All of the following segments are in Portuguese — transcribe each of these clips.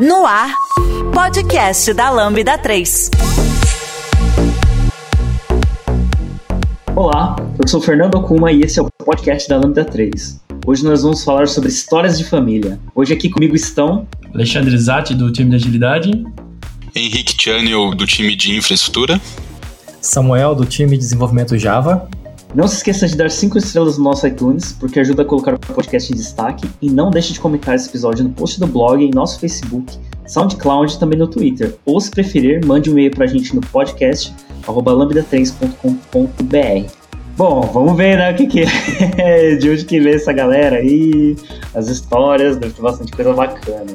No ar, podcast da Lambda 3. Olá, eu sou Fernando Okuma e esse é o podcast da Lambda 3. Hoje nós vamos falar sobre histórias de família. Hoje aqui comigo estão Alexandre Zatti, do time de agilidade. Henrique Channel, do time de infraestrutura. Samuel, do time de desenvolvimento Java. Não se esqueça de dar 5 estrelas no nosso iTunes, porque ajuda a colocar o podcast em destaque. E não deixe de comentar esse episódio no post do blog, em nosso Facebook, SoundCloud e também no Twitter. Ou, se preferir, mande um e-mail pra gente no podcast lambda3.com.br. Bom, vamos ver, né, o que, que é, de onde que vem essa galera aí, as histórias, deve ter bastante coisa bacana.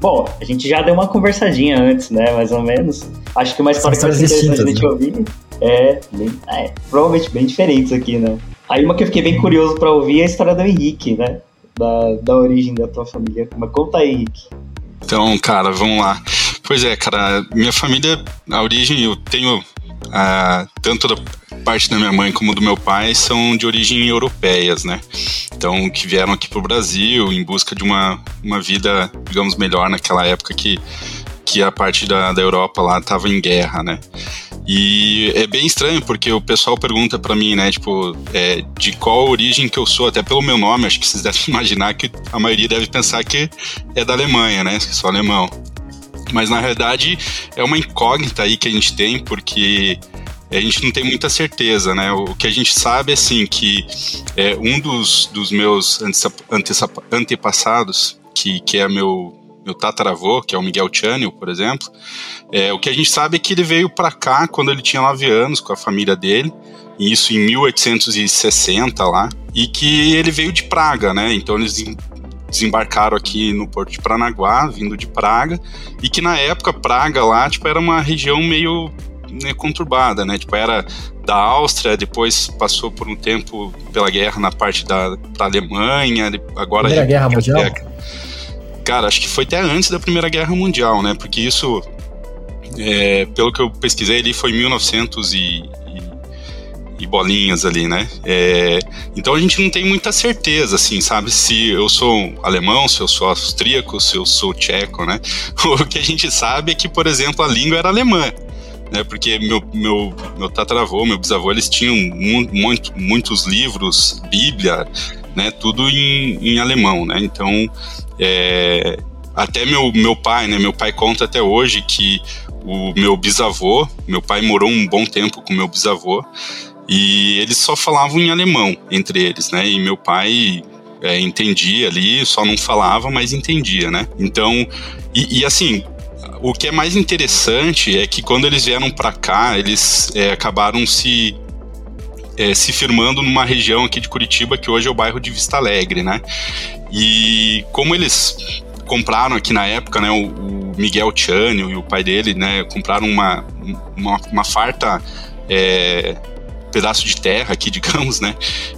Bom, a gente já deu uma conversadinha antes, né, mais ou menos. Acho que uma história que vai ser interessante a gente né? ouvir é, bem, é, provavelmente bem diferentes aqui, né. Aí uma que eu fiquei bem curioso para ouvir é a história do Henrique, né, da, da origem da tua família. Mas conta aí, Henrique. Então, cara, vamos lá. Pois é, cara, minha família, a origem, eu tenho ah, tanto da parte da minha mãe como do meu pai são de origem europeias, né? Então, que vieram aqui para o Brasil em busca de uma, uma vida, digamos, melhor naquela época que, que a parte da, da Europa lá estava em guerra, né? E é bem estranho porque o pessoal pergunta para mim, né, tipo, é, de qual origem que eu sou, até pelo meu nome, acho que vocês devem imaginar que a maioria deve pensar que é da Alemanha, né, que sou alemão. Mas na realidade é uma incógnita aí que a gente tem, porque a gente não tem muita certeza, né? O que a gente sabe é assim que é, um dos, dos meus antepassados, que, que é meu meu tataravô, que é o Miguel Chânio, por exemplo, é, o que a gente sabe é que ele veio para cá quando ele tinha 9 anos com a família dele, isso em 1860 lá, e que ele veio de Praga, né? Então eles desembarcaram aqui no porto de Paranaguá, vindo de Praga, e que na época Praga lá, tipo, era uma região meio né, conturbada, né? Tipo, era da Áustria, depois passou por um tempo pela guerra na parte da, da Alemanha, agora... Primeira Guerra Mundial? Cara, acho que foi até antes da Primeira Guerra Mundial, né? Porque isso, é, pelo que eu pesquisei, ele foi em 1900 e, e bolinhas ali, né? É, então a gente não tem muita certeza, assim, sabe? Se eu sou alemão, se eu sou austríaco, se eu sou tcheco, né? O que a gente sabe é que, por exemplo, a língua era alemã. Né, porque meu, meu, meu tataravô, meu bisavô, eles tinham muito, muitos livros, Bíblia, né, tudo em, em alemão, né, então é, até meu, meu pai, né, meu pai conta até hoje que o meu bisavô, meu pai morou um bom tempo com meu bisavô, e eles só falavam em alemão entre eles, né? E meu pai é, entendia ali, só não falava, mas entendia, né? Então, e, e assim, o que é mais interessante é que quando eles vieram para cá, eles é, acabaram se é, se firmando numa região aqui de Curitiba que hoje é o bairro de Vista Alegre, né? E como eles compraram aqui na época, né, o, o Miguel Tiânio e o pai dele, né, compraram uma, uma, uma farta é, pedaço de terra aqui, digamos, né?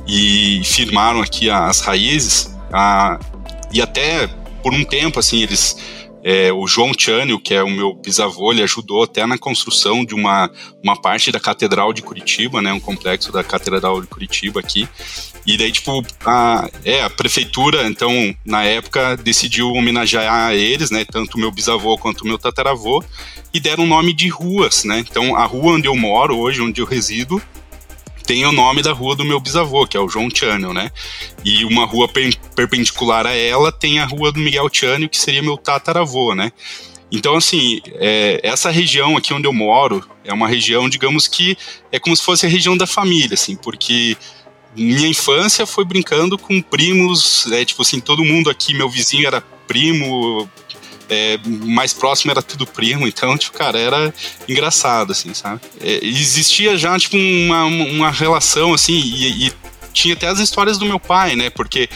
E firmaram aqui as raízes. A, e até por um tempo, assim, eles é, o João Chânio, que é o meu bisavô, ele ajudou até na construção de uma, uma parte da Catedral de Curitiba, né, um complexo da Catedral de Curitiba aqui. E daí, tipo, a, é, a prefeitura, então, na época, decidiu homenagear eles, né, tanto o meu bisavô quanto o meu tataravô, e deram o nome de ruas, né. Então, a rua onde eu moro hoje, onde eu resido, tem o nome da rua do meu bisavô, que é o João Channel, né? E uma rua per perpendicular a ela tem a rua do Miguel Channel, que seria meu tataravô, né? Então, assim, é, essa região aqui onde eu moro é uma região, digamos que é como se fosse a região da família, assim, porque minha infância foi brincando com primos, é, tipo assim, todo mundo aqui, meu vizinho era primo, é, mais próximo era tudo primo, então, tipo, cara, era engraçado, assim, sabe? É, existia já, tipo, uma, uma relação, assim, e, e tinha até as histórias do meu pai, né? Porque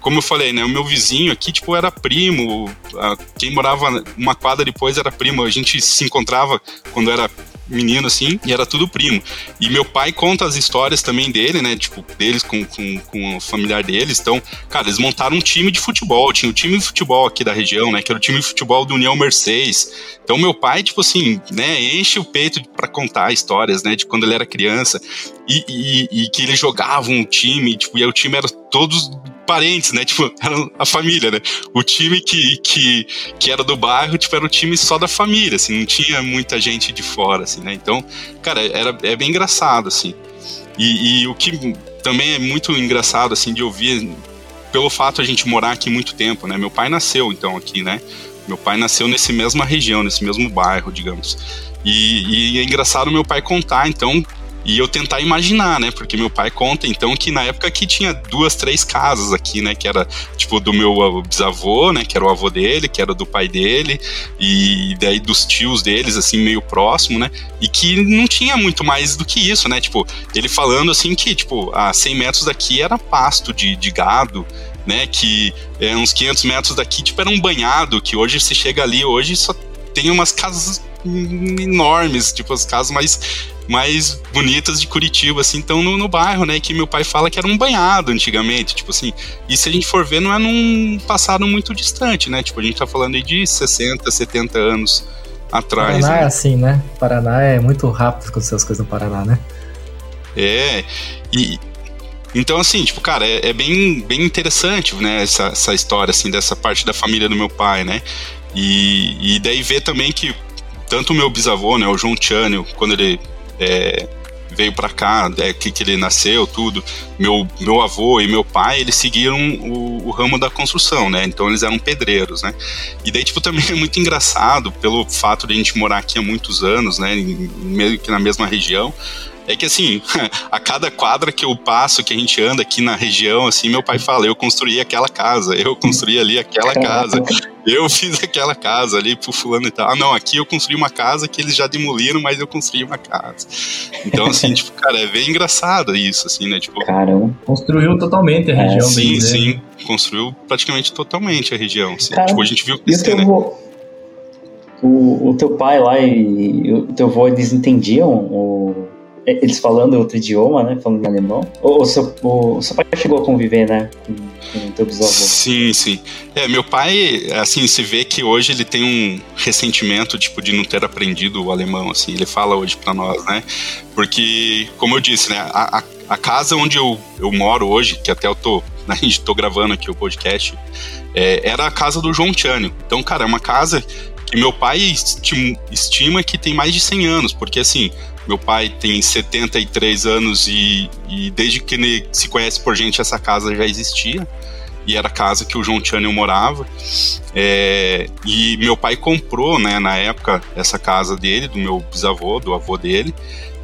como eu falei, né, o meu vizinho aqui, tipo, era primo, quem morava uma quadra depois era primo, a gente se encontrava quando era menino, assim, e era tudo primo. E meu pai conta as histórias também dele, né? Tipo, deles com, com, com o familiar deles. Então, cara, eles montaram um time de futebol. Tinha o um time de futebol aqui da região, né? Que era o time de futebol do União Mercedes. Então, meu pai, tipo assim, né? Enche o peito para contar histórias, né? De quando ele era criança. E, e, e, que eles jogavam um time, tipo, e o time era todos parentes, né? Tipo, era a família, né? O time que, que, que era do bairro, tipo, era o time só da família, assim, não tinha muita gente de fora, assim, né? Então, cara, era, é bem engraçado, assim. E, e o que também é muito engraçado, assim, de ouvir, pelo fato a gente morar aqui muito tempo, né? Meu pai nasceu, então, aqui, né? Meu pai nasceu nesse mesma região, nesse mesmo bairro, digamos. E, e é engraçado meu pai contar, então, e eu tentar imaginar, né? Porque meu pai conta, então, que na época que tinha duas, três casas aqui, né? Que era, tipo, do meu bisavô, né? Que era o avô dele, que era do pai dele, e daí dos tios deles, assim, meio próximo, né? E que não tinha muito mais do que isso, né? Tipo, ele falando, assim, que, tipo, a 100 metros daqui era pasto de, de gado, né? Que é, uns 500 metros daqui, tipo, era um banhado, que hoje se chega ali, hoje só tem umas casas enormes, tipo, as casas mais mais bonitas de Curitiba, assim, então no, no, bairro, né, que meu pai fala que era um banhado antigamente, tipo assim, e se a gente for ver, não é num passado muito distante, né, tipo, a gente tá falando aí de 60, 70 anos atrás. Paraná né? é assim, né, Paraná é muito rápido acontecer as coisas no Paraná, né. É, e, então, assim, tipo, cara, é, é, bem, bem interessante, né, essa, essa história, assim, dessa parte da família do meu pai, né, e, e daí ver também que tanto o meu bisavô, né, o João Tchânio, quando ele é, veio para cá, é, que, que ele nasceu, tudo. Meu, meu avô e meu pai, eles seguiram o, o, ramo da construção, né? Então eles eram pedreiros, né? E daí, tipo, também é muito engraçado pelo fato de a gente morar aqui há muitos anos, né? Meio que na mesma região. É que assim, a cada quadra que eu passo, que a gente anda aqui na região, assim, meu pai fala, eu construí aquela casa, eu construí ali aquela casa, eu fiz aquela casa ali pro fulano e tal. Ah, não, aqui eu construí uma casa que eles já demoliram, mas eu construí uma casa. Então, assim, tipo, cara, é bem engraçado isso, assim, né? Tipo. Caramba. Construiu totalmente a é, região, é, Sim, bem, sim. Né? Construiu praticamente totalmente a região. Assim. Tipo, a gente viu crescer, né? O, o teu pai lá e o teu avô, eles entendiam o eles falando outro idioma, né? Falando em alemão. Ou o seu, o, seu pai chegou a conviver, né? Com, com teu bisavô? Sim, sim. É, meu pai, assim, se vê que hoje ele tem um ressentimento, tipo, de não ter aprendido o alemão, assim. Ele fala hoje para nós, né? Porque, como eu disse, né? A, a, a, casa onde eu, eu moro hoje, que até eu tô, né, a gente tô gravando aqui o podcast, é, era a casa do João Tchânio. Então, cara, é uma casa que meu pai estima que tem mais de 100 anos, porque assim, meu pai tem 73 anos e, e desde que ele se conhece por gente, essa casa já existia. E era a casa que o João Channel morava. É, e meu pai comprou, né, na época, essa casa dele, do meu bisavô, do avô dele.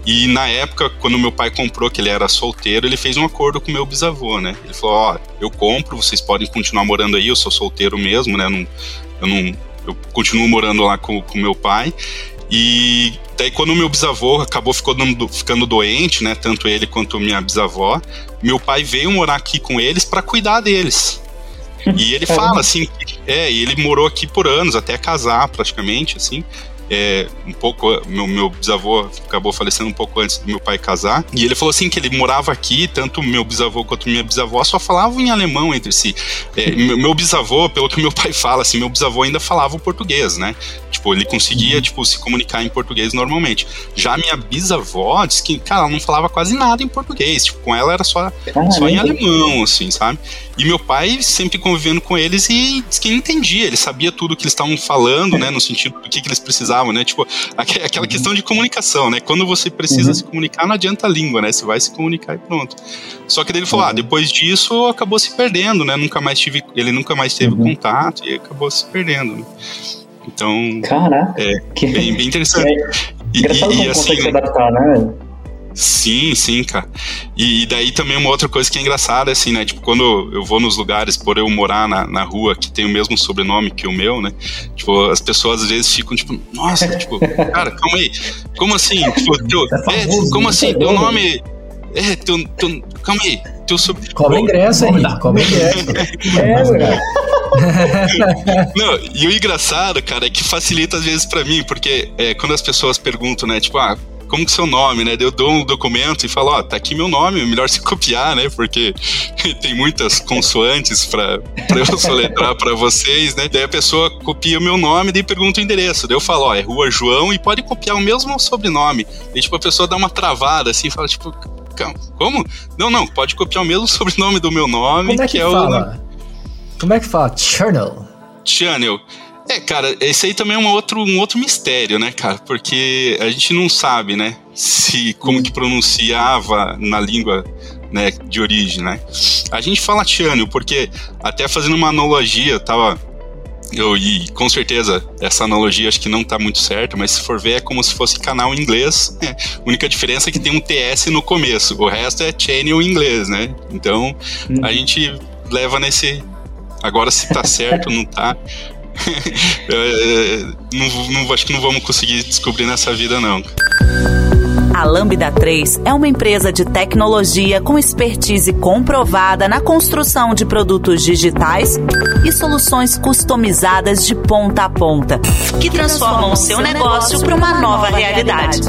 E na época, quando meu pai comprou, que ele era solteiro, ele fez um acordo com meu bisavô, né? Ele falou: Ó, eu compro, vocês podem continuar morando aí, eu sou solteiro mesmo, né? Não, eu não. Eu continuo morando lá com, com meu pai. E daí, quando o meu bisavô acabou ficando, ficando doente, né, tanto ele quanto minha bisavó, meu pai veio morar aqui com eles para cuidar deles. E ele fala assim, é, e ele morou aqui por anos, até casar praticamente, assim é, um pouco. Meu, meu bisavô acabou falecendo um pouco antes do meu pai casar. E ele falou assim que ele morava aqui, tanto meu bisavô quanto minha bisavó só falavam em alemão entre si. É, meu, meu, bisavô, pelo que meu pai fala, assim, meu bisavô ainda falava o português, né? Tipo, ele conseguia, uhum. tipo, se comunicar em português normalmente. Já minha bisavó disse que, cara, ela não falava quase nada em português. Tipo, com ela era só, só em alemão, assim, sabe? E meu pai sempre convivendo com eles e disse que ele entendia, ele sabia tudo que eles estavam falando, né? No sentido do que, que eles precisavam, né? Tipo, aquela questão de comunicação, né? Quando você precisa uhum. se comunicar, não adianta a língua, né? Você vai se comunicar e pronto. Só que daí ele falou, ah, uhum. ah, depois disso acabou se perdendo, né? Nunca mais tive, ele nunca mais teve uhum. contato e acabou se perdendo. Né? Então, Caraca, é que... bem, bem interessante. É. E, Engraçado e, como assim, consegue se adaptar, né? Sim, sim, cara. E, daí também uma outra coisa que é engraçada, assim, né? Tipo, quando eu vou nos lugares, por eu morar na, na rua que tem o mesmo sobrenome que o meu, né? Tipo, as pessoas às vezes ficam, tipo, nossa, tipo, cara, calma aí. Como assim? Tipo, teu, é, é como assim? Teu nome. É, teu, teu, calma aí. Teu sobre... Cobra ingresso, hein? Cobra ingresso. é, cara. Não, e o engraçado, cara, é que facilita às vezes para mim, porque é, quando as pessoas perguntam, né, tipo, ah, como que seu nome, né? Eu dou um documento e falo, ó, oh, tá aqui meu nome, é melhor se copiar, né? Porque tem muitas consoantes para eu soletrar para vocês, né? Daí a pessoa copia o meu nome e pergunta o endereço. Daí eu falo, ó, oh, é Rua João e pode copiar o mesmo sobrenome. E tipo, a pessoa dá uma travada assim, fala, tipo, como? Não, não, pode copiar o mesmo sobrenome do meu nome, Como é que, que é fala? Como é que fala? Channel. o Channel. É, cara, esse aí também é um outro, um outro mistério, né, cara? Porque a gente não sabe, né, se como que pronunciava na língua né, de origem, né? A gente fala Channel porque até fazendo uma analogia, tava eu, e com certeza essa analogia acho que não tá muito certa, mas se for ver é como se fosse canal em inglês. É, a única diferença é que tem um TS no começo, o resto é channel em inglês, né? Então a gente leva nesse. Agora se tá certo ou não tá. Não, não, acho que não vamos conseguir descobrir nessa vida, não. A Lambda 3 é uma empresa de tecnologia com expertise comprovada na construção de produtos digitais e soluções customizadas de ponta a ponta, que transformam o seu negócio para uma nova realidade.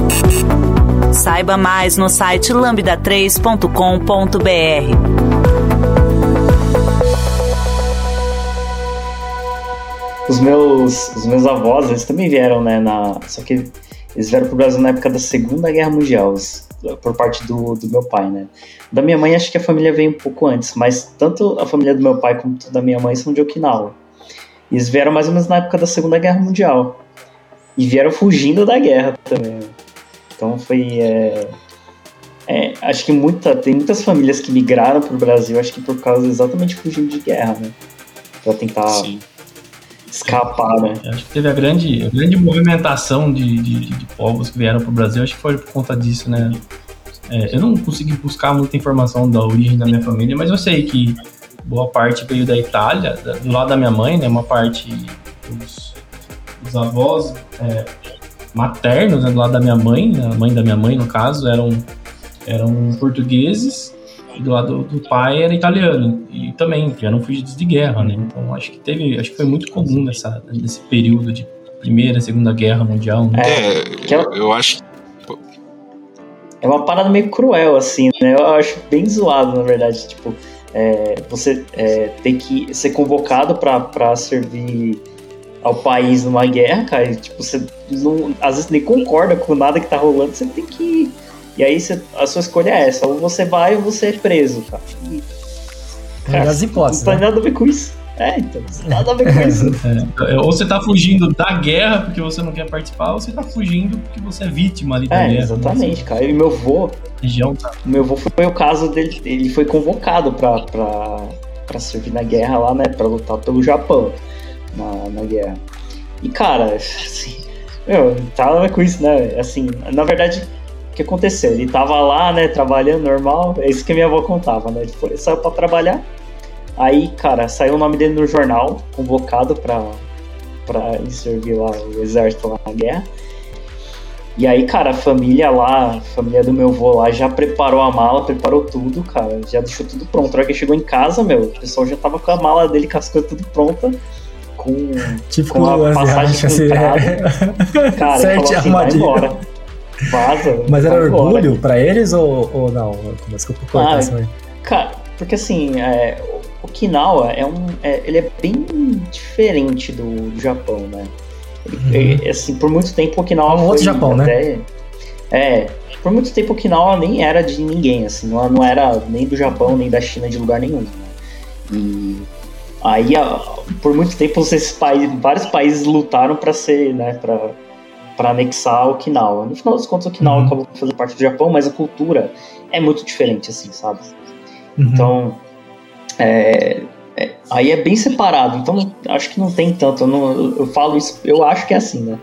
Saiba mais no site lambda3.com.br. Os meus, os meus avós, eles também vieram, né? Na, só que eles vieram pro Brasil na época da Segunda Guerra Mundial, os- por parte do, do meu pai, né? Da minha mãe, acho que a família veio um pouco antes, mas tanto a família do meu pai quanto da minha mãe são de Okinawa. E eles vieram mais ou menos na época da Segunda Guerra Mundial. E vieram fugindo da guerra também. Então foi. é, é, acho que muita, tem muitas famílias que migraram pro Brasil, acho que por causa exatamente fugindo de guerra, né? Pra tentar Sim. Escapar, né? Acho que teve a grande, a grande movimentação de, de, de povos que vieram para o Brasil, acho que foi por conta disso, né? É, eu não consegui buscar muita informação da origem da minha família, mas eu sei que boa parte veio da Itália, do lado da minha mãe, né? Uma parte dos, dos avós é, maternos, né? Do lado da minha mãe, né, a mãe da minha mãe, no caso, eram, eram portugueses. E do lado do pai era italiano. E também, que eram fugidos de guerra, né? Então acho que teve. Acho que foi muito comum nessa, nesse período de Primeira, Segunda Guerra Mundial. Né? É, ela- eu, eu acho É uma parada meio cruel, assim, né? Eu acho bem zoado, na verdade. Tipo, é, você é, ter que ser convocado pra, pra servir ao país numa guerra, cara, e, tipo, você não, às vezes nem concorda com nada que tá rolando, você tem que ir. E aí você- a sua escolha é essa, ou você vai ou você é preso, cara. E, das hipóteses, não tem né? nada a ver com isso. É, então, nada a ver com isso. É, ou você tá fugindo da guerra porque você não quer participar, ou você tá fugindo porque você é vítima ali da É, guerra. exatamente, cara. E meu avô, região tá. O meu avô foi o caso dele, ele foi convocado pra, pra, pra servir na guerra lá, né? Pra lutar pelo Japão na, na guerra. E cara, assim, meu, não tava nada com isso, né? Assim, na verdade, que aconteceu? Ele tava lá, né, trabalhando normal, é isso que a minha avó contava, né? Ele foi, saiu pra trabalhar, aí, cara, saiu o nome dele no jornal, convocado pra, pra ir servir lá o exército lá na guerra. E aí, cara, a família lá, a família do meu avô lá já preparou a mala, preparou tudo, cara, já deixou tudo pronto. Na hora que chegou em casa, meu, o pessoal já tava com a mala dele, com as coisas tudo pronta, com, Tipo com a passagem asiática, assim. comprada. Cara, Certo, falou assim, vai armadilha. embora. Vaza. Mas era embora. orgulho pra eles ou, ou não? Desculpa cortar Ah, isso aí. Cara, porque assim, é, o Okinawa é um, é, ele é bem diferente do, do Japão, né? Ele- é, assim, por muito tempo Okinawa É um outro Japão, né? até, É, por muito tempo Okinawa nem era de ninguém, assim, não, não era nem do Japão, nem da China, de lugar nenhum. Né? E aí, por muito tempo, esses países, vários países lutaram para ser, né, para para anexar Okinawa. No final das contas, Okinawa Uhum. acabou fazendo parte do Japão, mas a cultura é muito diferente, assim, sabe? Uhum. Então, é, é, aí é bem separado. Então, acho que não tem tanto. Eu, não- eu- falo isso, eu acho que é assim, né?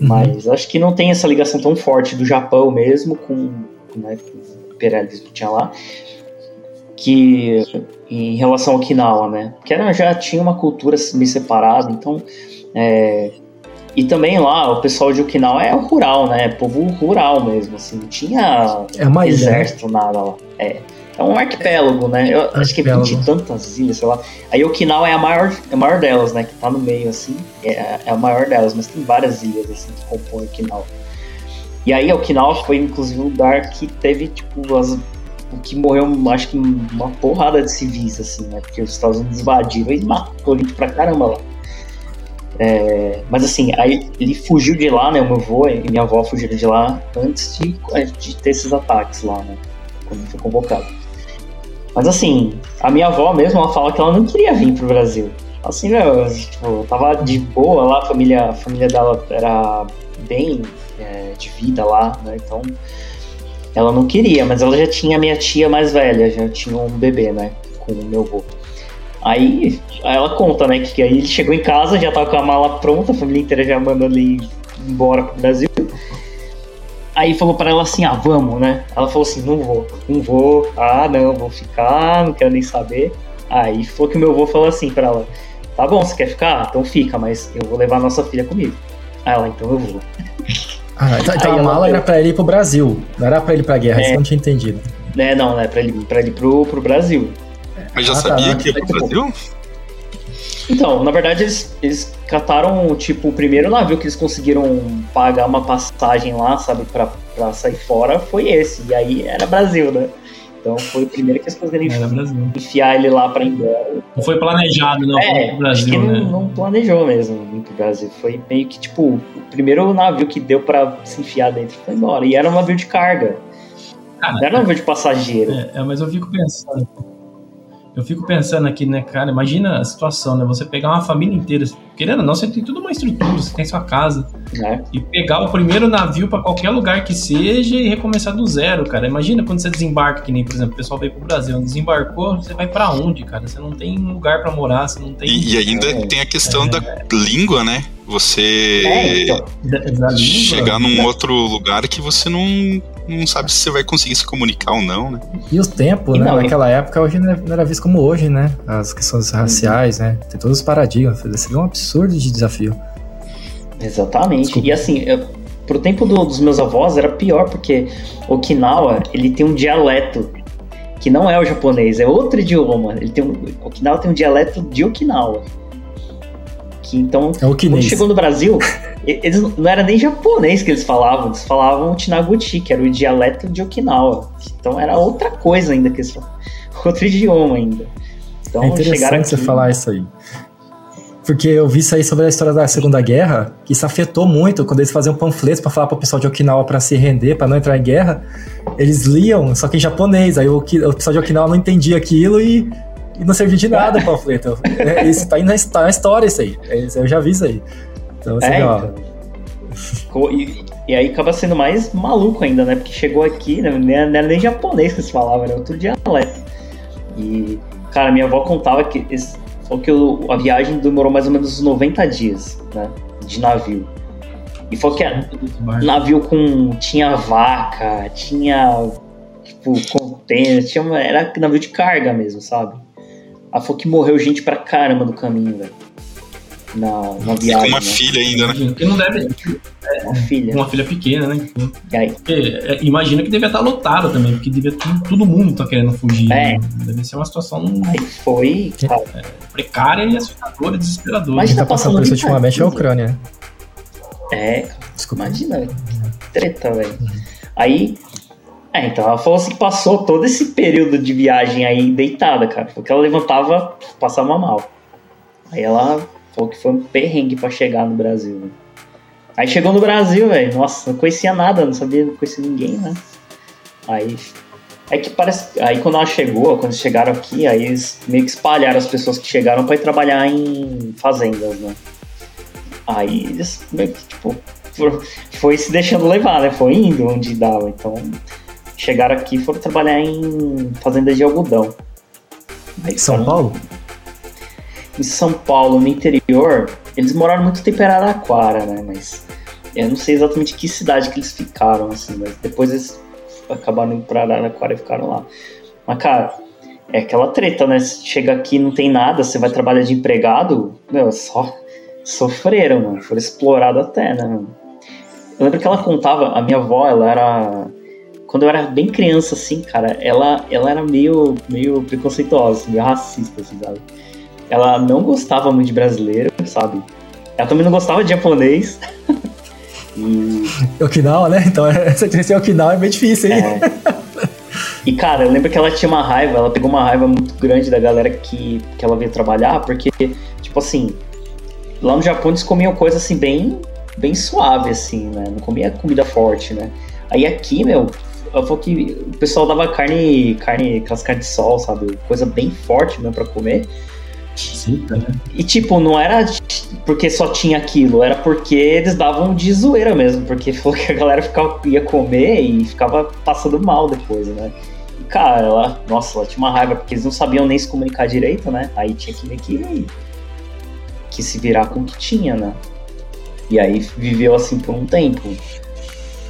Uhum. Mas acho que não tem essa ligação tão forte do Japão mesmo com, né, com o imperialismo que tinha lá, que em relação ao Okinawa, né? Porque era, já tinha uma cultura meio separada, então. é, e também lá, o pessoal de Okinawa é rural, né? Povo rural mesmo, assim, não tinha É ilha. né? exército, nada lá. É. É um arquipélago, né? Eu acho que é Arquipélago. 20 e tantas ilhas, sei lá. Aí Okinawa é a maior, é a maior delas, né? Que tá no meio, assim. É, é a maior delas, mas tem várias ilhas, assim, que compõem Okinawa. E aí Okinawa foi, inclusive, um lugar que teve, tipo, as, o que morreu, acho que uma porrada de civis, assim, né? Porque os Estados Unidos invadiram e matou gente pra caramba lá. É, mas assim, aí ele fugiu de lá, né? O meu avô e minha avó fugiram de lá antes de, de ter esses ataques lá, né? quando foi convocado. Mas assim, a minha avó mesmo, ela fala que ela não queria vir pro Brasil. Assim, meu, tipo, tava de boa lá, a família, a família dela era bem é, de vida lá, né? Então, ela não queria, mas ela já tinha minha tia mais velha, já tinha um bebê, né? Com o meu avô. Aí, ela conta, né? Que aí ele chegou em casa, já tava com a mala pronta, a família inteira já mandando ele embora pro Brasil. Aí falou para ela assim, ah, vamos, né? Ela falou assim, não vou, não vou, ah, não, vou ficar, não quero nem saber. Aí foi que o meu avô falou assim para ela, tá bom, você quer ficar? Então fica, mas eu vou levar a nossa filha comigo. Aí ela, então eu vou. Ah, então, então a mala era pra ele ir pro Brasil, não era pra ele ir pra guerra, é. isso eu não tinha entendido. É, não, é pra ele, pra ele ir pro, pro Brasil. Mas já ah, tá, sabia tá, que ia pro Brasil? Então, na verdade, eles, eles cataram, tipo, o primeiro navio que eles conseguiram pagar uma passagem lá, sabe, pra, pra sair fora, foi esse. E aí era Brasil, né? Então foi o primeiro que eles conseguiram enfiar ele lá pra embora. Não foi planejado, não, é, pro Brasil, acho que né? não, não, planejou mesmo pro Brasil. Foi meio que, tipo, o primeiro navio que deu pra se enfiar dentro foi embora. E era um navio de carga. Cara, não era um navio de passageiro. É, é mas eu fico pensando eu fico pensando aqui, né, cara? Imagina a situação, né? Você pegar uma família inteira, querendo ou não, você tem tudo uma estrutura, você tem sua casa. É. E pegar o primeiro navio para qualquer lugar que seja e recomeçar do zero, cara. Imagina quando você desembarca, que nem, por exemplo, o pessoal veio pro Brasil, desembarcou, você vai para onde, cara? Você não tem lugar para morar, você não tem. E, e ainda é, tem a questão é, da língua, né? Você é, então, da, da chegar num outro lugar que você não não sabe se você vai conseguir se comunicar ou não, né? E o tempo, né? Naquela época, hoje não era visto como hoje, né? As questões raciais, né? Tem todos os paradigmas. Seria um absurdo de desafio. Exatamente. Desculpa. E assim, eu, pro tempo do, dos meus avós era pior, porque Okinawa, ele tem um dialeto que não é o japonês, é outro idioma. Ele tem um, Okinawa tem um dialeto de Okinawa. Que então, é quando chegou no Brasil, eles não era nem japonês que eles falavam, eles falavam Tinaguchi, que era o dialeto de Okinawa. Então era outra coisa ainda que eles falavam, outro idioma ainda. Então, é interessante você falar isso aí. Porque eu vi isso aí sobre a história da Segunda Guerra, que isso afetou muito quando eles faziam panfletos para falar para o pessoal de Okinawa para se render, para não entrar em guerra. Eles liam, só que em japonês. Aí o, o pessoal de Okinawa não entendia aquilo e e não serviu de nada o panfleto. É, isso tá aí na, tá na história isso aí. É, eu já vi isso aí. Então, assim, é, ó. Então. E, e, aí acaba sendo mais maluco ainda, né? Porque chegou aqui, né? não era nem japonês que eles falavam, era outro dialeto. E, cara, minha avó contava que, falou que a viagem demorou mais ou menos 90 dias, né? De navio. E falou que era navio com. tinha vaca, tinha. Tipo, container, tinha, era navio de carga mesmo, sabe? Ela falou que morreu gente pra caramba no caminho, velho. Na, na viagem. com uma né? filha ainda, né? Porque não deve. É, uma filha. Uma filha pequena, né? E aí? Porque, é, imagina que devia estar lotado também, porque devia todo, todo mundo tá querendo fugir. É. Né? Deve ser uma situação. Aí foi. É, precária e assustadora, desesperadora. Mas tá, tá passando por isso ultimamente é a Ucrânia. É, Desculpa. imagina, que treta, velho. Aí é, então ela falou assim que passou todo esse período de viagem aí deitada, cara. Porque ela levantava, passava mal. Aí ela falou que foi um perrengue para chegar no Brasil, né? Aí chegou no Brasil, velho. Nossa, não conhecia nada, não sabia, não conhecia ninguém, né? Aí. É que parece. Aí quando ela chegou, quando chegaram aqui, aí eles meio que espalharam as pessoas que chegaram para ir trabalhar em fazendas, né? Aí eles meio que, tipo, foi se deixando levar, né? Foi indo onde dava. Então, chegaram aqui e foram trabalhar em fazendas de algodão. Aí São foram... Paulo? Em São Paulo, no interior, eles moraram muito tempo em Araraquara, né? Mas eu não sei exatamente que cidade que eles ficaram, assim, mas depois eles acabaram indo pra Araraquara e ficaram lá. Mas, cara, é aquela treta, né? Chega aqui não tem nada, você vai trabalhar de empregado, meu, só sofreram, mano. Foram explorados até, né, mano? Eu lembro que ela contava, a minha avó, ela era quando eu era bem criança, assim, cara, ela, ela era meio, meio preconceituosa, meio racista, assim, sabe? Ela não gostava muito de brasileiro, sabe? Ela também não gostava de japonês. e... Okinawa, né? Então, essa diferença em Okinawa é bem difícil, hein? É. E, cara, eu lembro que ela tinha uma raiva, ela pegou uma raiva muito grande da galera que, que ela veio trabalhar, porque, tipo assim, lá no Japão eles comiam coisa, assim, bem, bem suave, assim, né? Não comia comida forte, né? Aí aqui, meu, falou que o pessoal dava carne, carne, aquelas carnes de sol, sabe? Coisa bem forte mesmo pra comer. Sim, né? E tipo, não era porque só tinha aquilo, era porque eles davam de zoeira mesmo, porque falou que a galera ficava, ia comer e ficava passando mal depois, né? E cara, ela, nossa, ela tinha uma raiva, porque eles não sabiam nem se comunicar direito, né? Aí tinha que ver que, que se virar com o que tinha, né? E aí viveu assim por um tempo.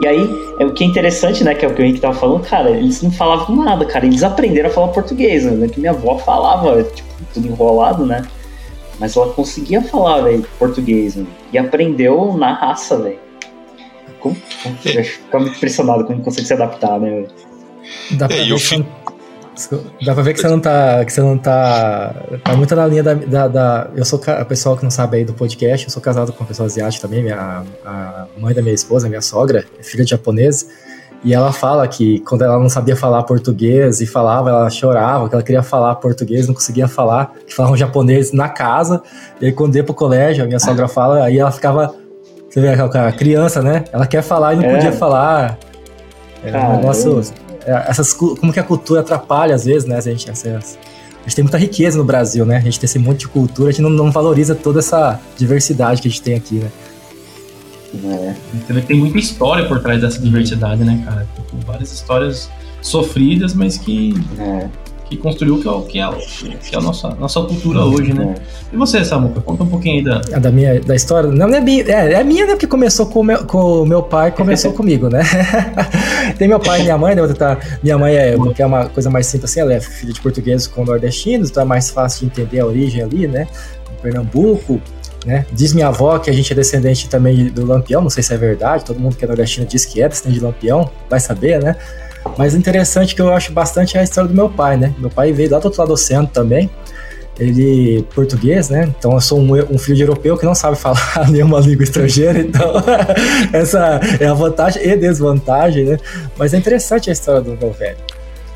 E aí, é o que é interessante, né? Que é o que o Henrique tava falando, cara, eles não falavam nada, cara. Eles aprenderam a falar português, né? Que minha avó falava, tipo, tudo enrolado, né? Mas ela conseguia falar, velho, português, né? E aprendeu na raça, velho. Como, como, eu fico muito impressionado como consegue se adaptar, né, velho? Dá pra, É, e ver eu que Dá pra ver que você não tá. Que você não tá. Tá muito na linha da. da, da- eu sou a pessoa que não sabe aí do podcast, eu sou casado com uma pessoa asiática também, minha, a mãe da minha esposa, minha sogra, é filha de japonês. E ela fala que quando ela não sabia falar português e falava, ela chorava, que ela queria falar português, não conseguia falar, que falavam japonês na casa. E aí quando ia pro colégio, a minha sogra fala, aí ela ficava. Você vê aquela criança, né? Ela quer falar e não É. podia falar. É um negócio. É, essas, como que a cultura atrapalha às vezes, né? A gente, essas- a gente tem muita riqueza no Brasil, né? A gente tem esse monte de cultura, a gente não, não valoriza toda essa diversidade que a gente tem aqui, né? É. Então, tem muita história por trás dessa diversidade, né, cara? Tipo, várias histórias sofridas, mas que, É, que construiu o que é, o- que é, o- que é a nossa, nossa cultura hoje, né? E você, Samuca, conta um pouquinho aí da. A da minha da história. Não, não é minha, é, é minha, né? Porque começou com o meu, com o meu pai, começou comigo, né? tem meu pai e minha mãe, né? Vou tentar- Minha mãe é, é uma coisa mais simples assim, ela é filha de portugueses com nordestinos, então é mais fácil de entender a origem ali, né? Em Pernambuco. Né? Diz minha avó que a gente é descendente também do Lampião, não sei se é verdade, todo mundo que é nordestino diz que é descendente de Lampião, vai saber, né? Mas interessante que eu acho bastante é a história do meu pai, né? Meu pai veio lá do outro lado do oceano também, ele português, né? Então eu sou um, um filho de europeu que não sabe falar nenhuma língua estrangeira, então essa é a vantagem e desvantagem, né? Mas é interessante a história do meu velho,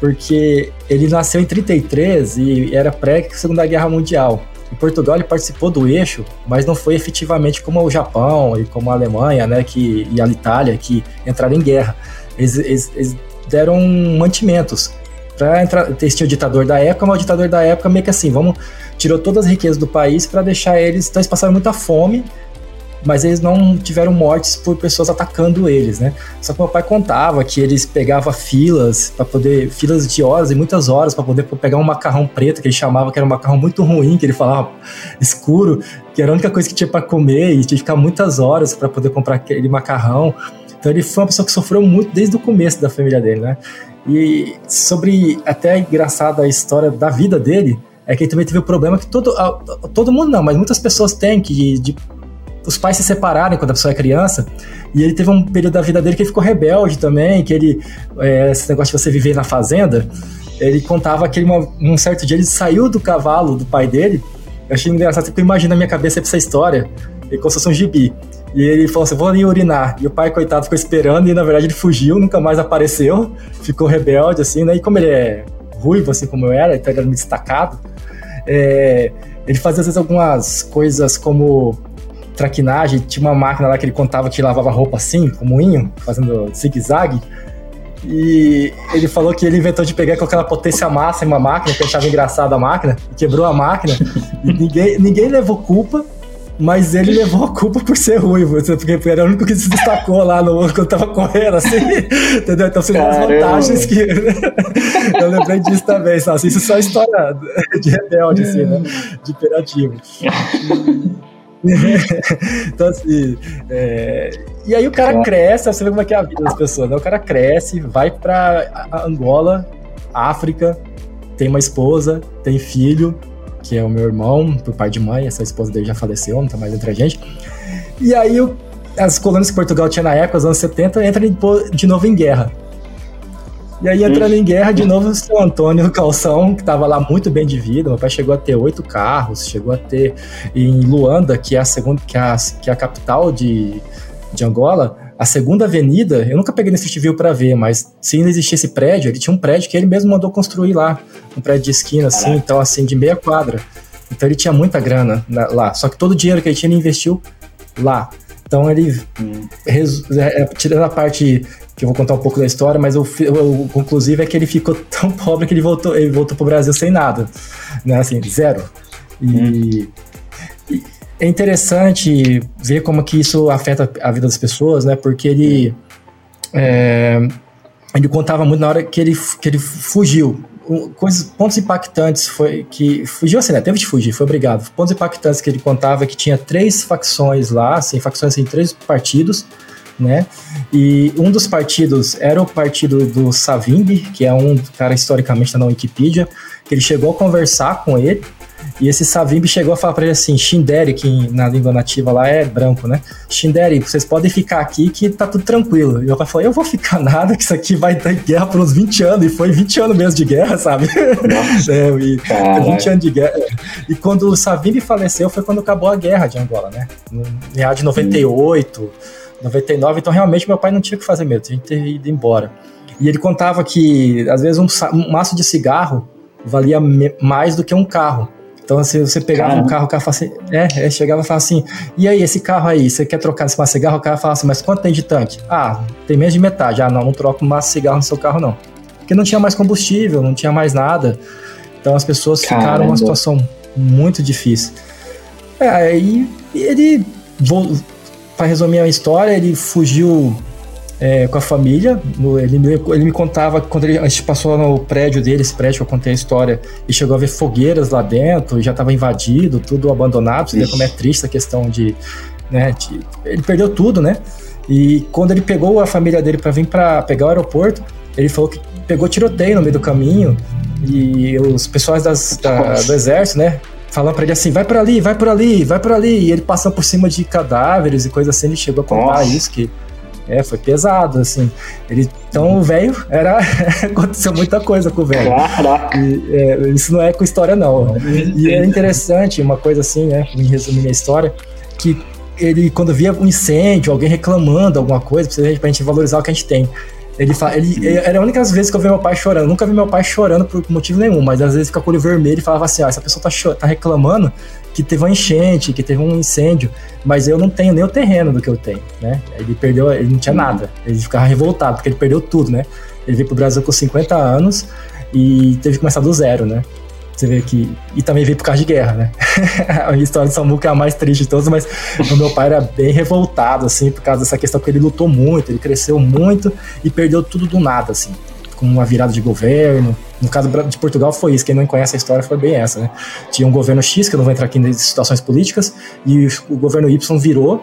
porque ele nasceu em 33 e era pré-Segunda Guerra Mundial. Em Portugal ele participou do eixo, mas não foi efetivamente como o Japão e como a Alemanha, né, que, e a Itália, que entraram em guerra. Eles, eles- eles deram mantimentos para entrar. Eles tinham o ditador da época, mas o ditador da época meio que assim, vamos tirou todas as riquezas do país para deixar eles. Então eles passaram muita fome, mas eles não tiveram mortes por pessoas atacando eles, né? Só que meu pai contava que eles pegavam filas para poder filas de horas e muitas horas para poder pegar um macarrão preto que ele chamava que era um macarrão muito ruim, que ele falava escuro, que era a única coisa que tinha para comer e tinha que ficar muitas horas para poder comprar aquele macarrão. Então ele foi uma pessoa que sofreu muito desde o começo da família dele, né? E sobre até engraçada a história da vida dele, é que ele também teve o problema que todo, todo mundo não, mas muitas pessoas têm que de, os pais se separarem quando a pessoa é criança. E ele teve um período da vida dele que ele ficou rebelde também, que ele. é, esse negócio de você viver na fazenda. Ele contava que uma- um certo dia ele saiu do cavalo do pai dele. Eu achei engraçado, porque eu imagino na minha cabeça essa história, ele como se fosse um gibi. E ele falou assim: vou ali urinar. E o pai, coitado, ficou esperando e na verdade ele fugiu, nunca mais apareceu, ficou rebelde, assim, né? E como ele é ruivo, assim como eu era, então ele era muito destacado, é, ele fazia às vezes algumas coisas como traquinagem, tinha uma máquina lá que ele contava que lavava roupa assim, com moinho, fazendo zigue-zague. E ele falou que ele inventou de pegar com aquela potência máxima a máquina, que achava engraçada a máquina, e quebrou a máquina. e ninguém, ninguém levou culpa, mas ele levou a culpa por ser ruivo, porque era o único que se destacou lá no, quando tava correndo, assim. Entendeu? Então são as vantagens que. eu lembrei disso também, sabe? Isso é só história de rebelde, assim, né? De imperativo. então, assim. é, E aí o cara cresce, você vê como é que é a vida das pessoas, né? O cara cresce, vai pra Angola, África, tem uma esposa, tem filho, que é o meu irmão, por pai de mãe, essa esposa dele já faleceu, não tá mais entre a gente. E aí as colônias que Portugal tinha na época, os anos 70, entram de novo em guerra. E aí entrando em guerra, de novo, o seu Antônio Calção, que estava lá muito bem de vida. Meu pai chegou a ter oito carros, chegou a ter em Luanda, que é a segunda, que é a, que é a capital de, de Angola, a segunda avenida, eu nunca peguei nesse Street para ver, mas se não existia esse prédio, ele tinha um prédio que ele mesmo mandou construir lá, um prédio de esquina, assim, Caraca. então assim, de meia quadra. Então ele tinha muita grana lá, só que todo o dinheiro que ele tinha ele investiu lá. Então ele, hum. é, tirando a parte que eu vou contar um pouco da história, mas o, o, o conclusivo é que ele ficou tão pobre que ele voltou, ele voltou pro Brasil sem nada, né? Assim, zero. E, hum. e, é interessante ver como que isso afeta a vida das pessoas, né? Porque ele é, ele contava muito na hora que ele, que ele fugiu. Coisas, pontos impactantes foi que fugiu assim, né? Teve de fugir, foi obrigado. Pontos impactantes que ele contava que tinha três facções lá, assim, facções em assim, três partidos né? E um dos partidos era o partido do Savimbi, que é um cara historicamente está na Wikipedia, que ele chegou a conversar com ele, e esse Savimbi chegou a falar para ele assim: Shinderi, que na língua nativa lá é branco, né? Shinderi, vocês podem ficar aqui que tá tudo tranquilo. E meu pai falou: Eu vou ficar nada, que isso aqui vai ter guerra por uns 20 anos. E foi 20 anos mesmo de guerra, sabe? é, e, 20 anos de guerra. E quando o Savimbi faleceu, foi quando acabou a guerra de Angola, né? No meado de 98. Hum 99, então realmente meu pai não tinha o que fazer mesmo, tinha que ter ido embora. E ele contava que, às vezes, um, um maço de cigarro valia mais do que um carro. Então, se você pegava Caramba. um carro, o cara falava assim, é, é, chegava e falava assim, e aí, esse carro aí, você quer trocar esse maço cigarro? O cara falava assim, mas quanto tem de tanque? Ah, tem menos de metade. Ah, não, não troco maço cigarro no seu carro, não. Porque não tinha mais combustível, não tinha mais nada. Então as pessoas Caramba. ficaram numa situação muito difícil. É, aí ele para resumir a história, ele fugiu é, com a família. No, ele, me, ele me contava que quando ele, a gente passou no prédio dele, esse prédio que eu contei a história, e chegou a ver fogueiras lá dentro, já estava invadido, tudo abandonado. Você vê como é triste a questão de, né, de, Ele perdeu tudo, né? E quando ele pegou a família dele para vir para pegar o aeroporto, ele falou que pegou tiroteio no meio do caminho e os pessoais das, da, do exército, né? falando pra ele assim, vai por ali, vai por ali, vai por ali. E ele passando por cima de cadáveres e coisa assim, ele chegou a contar Nossa. isso, que é, foi pesado, assim. Ele, então o velho era. aconteceu muita coisa com o velho. É, isso não é com história, não. E é interessante, uma coisa assim, né? Me resumir a história, que ele, quando via um incêndio, alguém reclamando alguma coisa, pra gente valorizar o que a gente tem. Ele fala, ele, era a única vez que eu vi meu pai chorando. Nunca vi meu pai chorando por motivo nenhum, mas às vezes fica com o olho vermelho e falava assim: ah, essa pessoa tá, tá reclamando que teve uma enchente, que teve um incêndio, mas eu não tenho nem o terreno do que eu tenho, né? Ele perdeu, ele não tinha nada. Ele ficava revoltado, porque ele perdeu tudo, né? Ele veio pro Brasil com 50 anos e teve que começar do zero, né? Você vê que. E também veio por causa de guerra, né? a história de Samuca é a mais triste de todas, mas o meu pai era bem revoltado, assim, por causa dessa questão, porque ele lutou muito, ele cresceu muito e perdeu tudo do nada, assim. Com uma virada de governo. No caso de Portugal foi isso, quem não conhece a história foi bem essa, né? Tinha um governo X, que eu não vou entrar aqui nas situações políticas, e o governo Y virou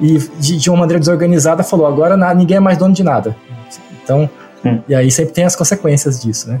e de, de uma maneira desorganizada falou: agora ninguém é mais dono de nada. Então, hum. e aí sempre tem as consequências disso, né?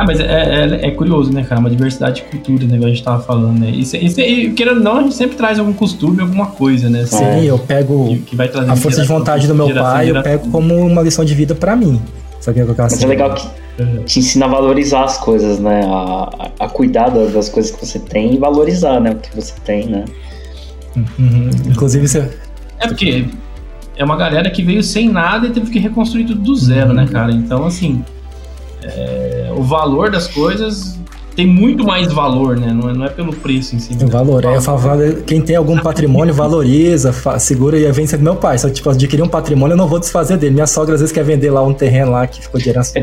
Ah, mas é, é, é, curioso, né, cara? Uma diversidade de cultura, né? Que a gente tava falando, né? Isso, isso, e querendo ou não, a gente sempre traz algum costume, alguma coisa, né? Sim, é, eu pego que, que vai a força de vontade do meu pai, eu pego como uma lição de vida para mim. Sabe o que eu Mas é legal que te ensina a valorizar as coisas, né? A, a cuidar das coisas que você tem e valorizar, né? O que você tem, né? Uhum. Inclusive, você... É porque é uma galera que veio sem nada e teve que reconstruir tudo do zero, né, uhum. né, cara? Então, assim é, o valor das coisas tem muito mais valor, né? Não é, não é pelo preço em si. Né? O valor, é, eu falo, quem tem algum patrimônio valoriza, segura e vence do meu pai. Se eu tipo, adquirir um patrimônio, eu não vou desfazer dele. Minha sogra às vezes quer vender lá um terreno lá que ficou de herança.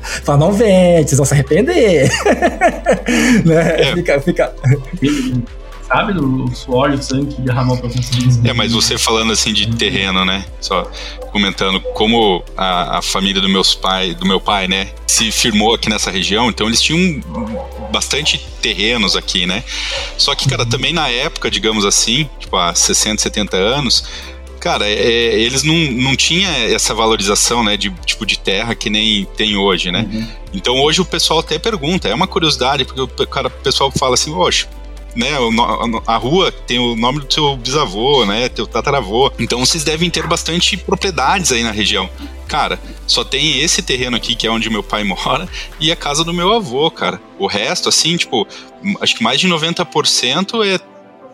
Fala, não vende, vocês vão se arrepender. né? É. Fica, fica. Sabe? Do suor e o sangue que derramou pra conseguir isso. É, mas você falando assim de terreno, né? Só comentando como a, a família do meus pai, do meu pai, né, se firmou aqui nessa região, então eles tinham bastante terrenos aqui, né? Só que, cara, também na época, digamos assim, tipo há 60, 70 anos, cara, é, é, eles não, não tinham essa valorização, né, de tipo de terra que nem tem hoje, né? Uhum. Então hoje o pessoal até pergunta, é uma curiosidade, porque o cara, o pessoal fala assim, oxe, né, a rua tem o nome do seu bisavô, né, teu tataravô. Então vocês devem ter bastante propriedades aí na região. Cara, só tem esse terreno aqui que é onde meu pai mora e a casa do meu avô, cara. O resto, assim, tipo, acho que mais de 90% é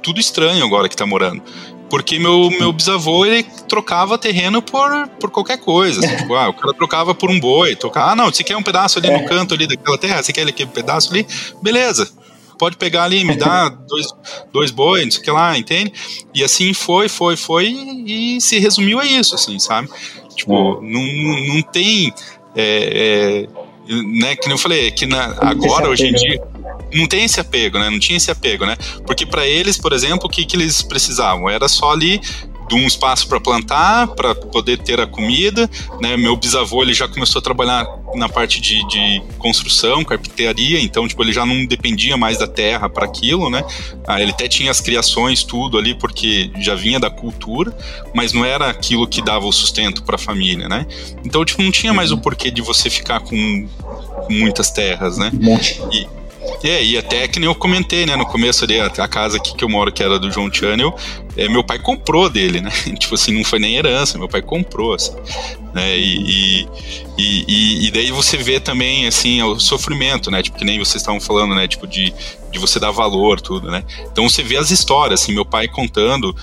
tudo estranho agora que tá morando. Porque meu, meu bisavô, ele trocava terreno por, por qualquer coisa. Assim, tipo, ah, o cara trocava por um boi. Trocava, ah, não, você quer um pedaço ali no é. canto ali daquela terra? Você quer aquele pedaço ali? Beleza pode pegar ali, me dá dois, dois bois, não sei o que lá, entende? E assim foi, foi, foi, e se resumiu a isso, assim, sabe? Tipo, não, não tem. É, é, né, que eu falei, que na, agora, hoje em dia não tem esse apego, né? Não tinha esse apego, né? Porque para eles, por exemplo, o que, que eles precisavam? Era só ali de um espaço para plantar, para poder ter a comida. Né? Meu bisavô ele já começou a trabalhar na parte de, de construção, carpintaria, então tipo ele já não dependia mais da terra para aquilo, né? Ah, ele até tinha as criações tudo ali porque já vinha da cultura, mas não era aquilo que dava o sustento para a família, né? Então tipo não tinha mais o porquê de você ficar com, com muitas terras, né? E, é, e até que nem eu comentei, né, no começo ali, a, casa aqui que eu moro, que era do John Channel, é, meu pai comprou dele, né? tipo assim, não foi nem herança, meu pai comprou, assim, né? E, e, e, e, daí você vê também, assim, o sofrimento, né? Tipo, que nem vocês estavam falando, né? Tipo, de, de você dar valor, tudo, né? Então você vê as histórias, assim, meu pai contando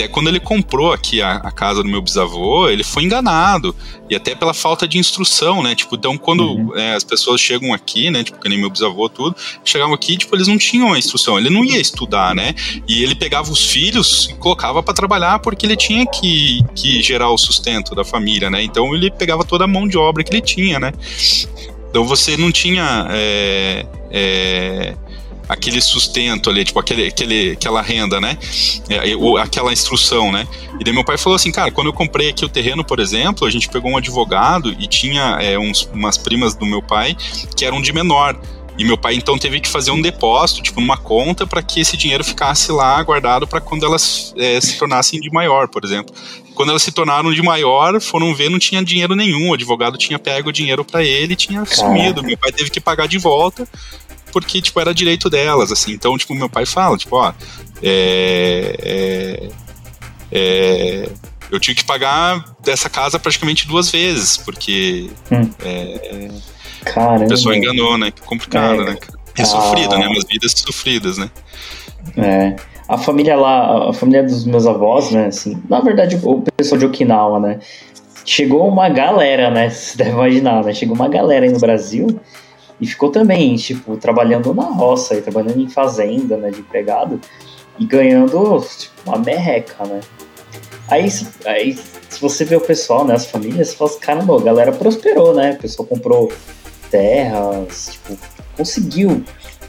até quando ele comprou aqui a, a, casa do meu bisavô, ele foi enganado. E até pela falta de instrução, né? Tipo, então quando uhum. é, as pessoas chegam aqui, né? Tipo, que nem meu bisavô, tudo, chegavam aqui, tipo, eles não tinham a instrução. Ele não ia estudar, né? E ele pegava os filhos e colocava para trabalhar porque ele tinha que, que gerar o sustento da família, né? Então ele pegava toda a mão de obra que ele tinha, né? Então você não tinha. É, é, aquele sustento ali, tipo, aquele, aquele, aquela renda, né? É, ou aquela instrução, né? E daí meu pai falou assim, cara, quando eu comprei aqui o terreno, por exemplo, a gente pegou um advogado e tinha é, uns, umas primas do meu pai que eram de menor. E meu pai então teve que fazer um depósito, tipo, numa conta, para que esse dinheiro ficasse lá guardado para quando elas é, se tornassem de maior, por exemplo. Quando elas se tornaram de maior, foram ver, não tinha dinheiro nenhum. O advogado tinha pego o dinheiro para ele e tinha sumido. Meu pai teve que pagar de volta porque, tipo, era direito delas, assim. Então, tipo, meu pai fala, tipo, ó, é, é, é, eu tive que pagar dessa casa praticamente duas vezes, porque hum. é, a pessoa enganou, né? Complicado, é, né? É sofrida, né? Umas vidas sofridas, né? É. A família lá, a família dos meus avós, né? Assim, na verdade, o pessoal de Okinawa, né? Chegou uma galera, né? Você deve imaginar, né? Chegou uma galera aí no Brasil e ficou também, tipo, trabalhando na roça e trabalhando em fazenda, né, de empregado, e ganhando tipo, uma merreca, né? Aí, aí, se você vê o pessoal, né, as famílias, você fala assim, caramba, a galera prosperou, né? O pessoal comprou terras, tipo, conseguiu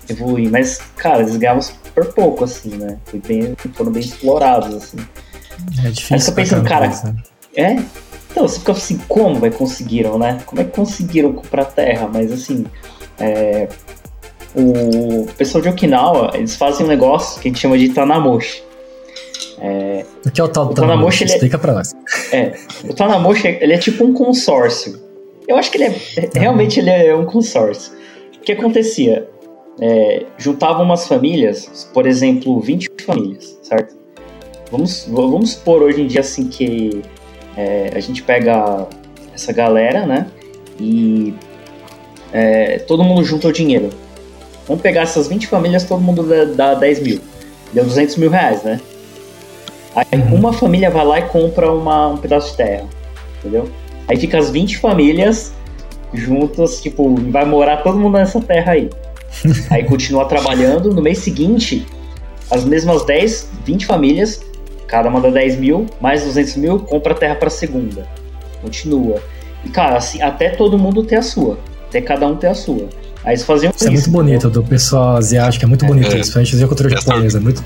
evoluir, mas, cara, eles ganhavam por pouco, assim, né? Bem, foram bem explorados, assim. É difícil. Aí você pensando, cara, né? é? Então, você fica assim, como vai conseguiram, né? Como é que conseguiram comprar terra? Mas, assim, é, o pessoal de Okinawa, eles fazem um negócio que a gente chama de Tanamoshi. É, o que é o tal o Tanamoshi? É, Explica pra nós. É, o Tanamoshi, ele é tipo um consórcio. Eu acho que ele é, realmente ele é um consórcio. O que acontecia? É, juntavam umas famílias, por exemplo, 20 famílias, certo? Vamos, vamos supor hoje em dia assim que é, a gente pega essa galera, né? E é, todo mundo junta o dinheiro. Vamos pegar essas 20 famílias, todo mundo dá, dá 10 mil. Deu 200 mil reais, né? Aí uhum. uma família vai lá e compra uma, um pedaço de terra, entendeu? Aí fica as 20 famílias juntas, tipo, vai morar todo mundo nessa terra aí. aí continua trabalhando, no mês seguinte, as mesmas 10, 20 famílias, cada manda 10 mil, mais 200 mil, compra terra pra segunda. Continua. E, cara, assim, até todo mundo ter a sua até cada um ter a sua. Aí eles faziam isso. Isso é muito bonito, do pessoal asiático, é muito bonito. É, principalmente a cultura japonesa. É muito.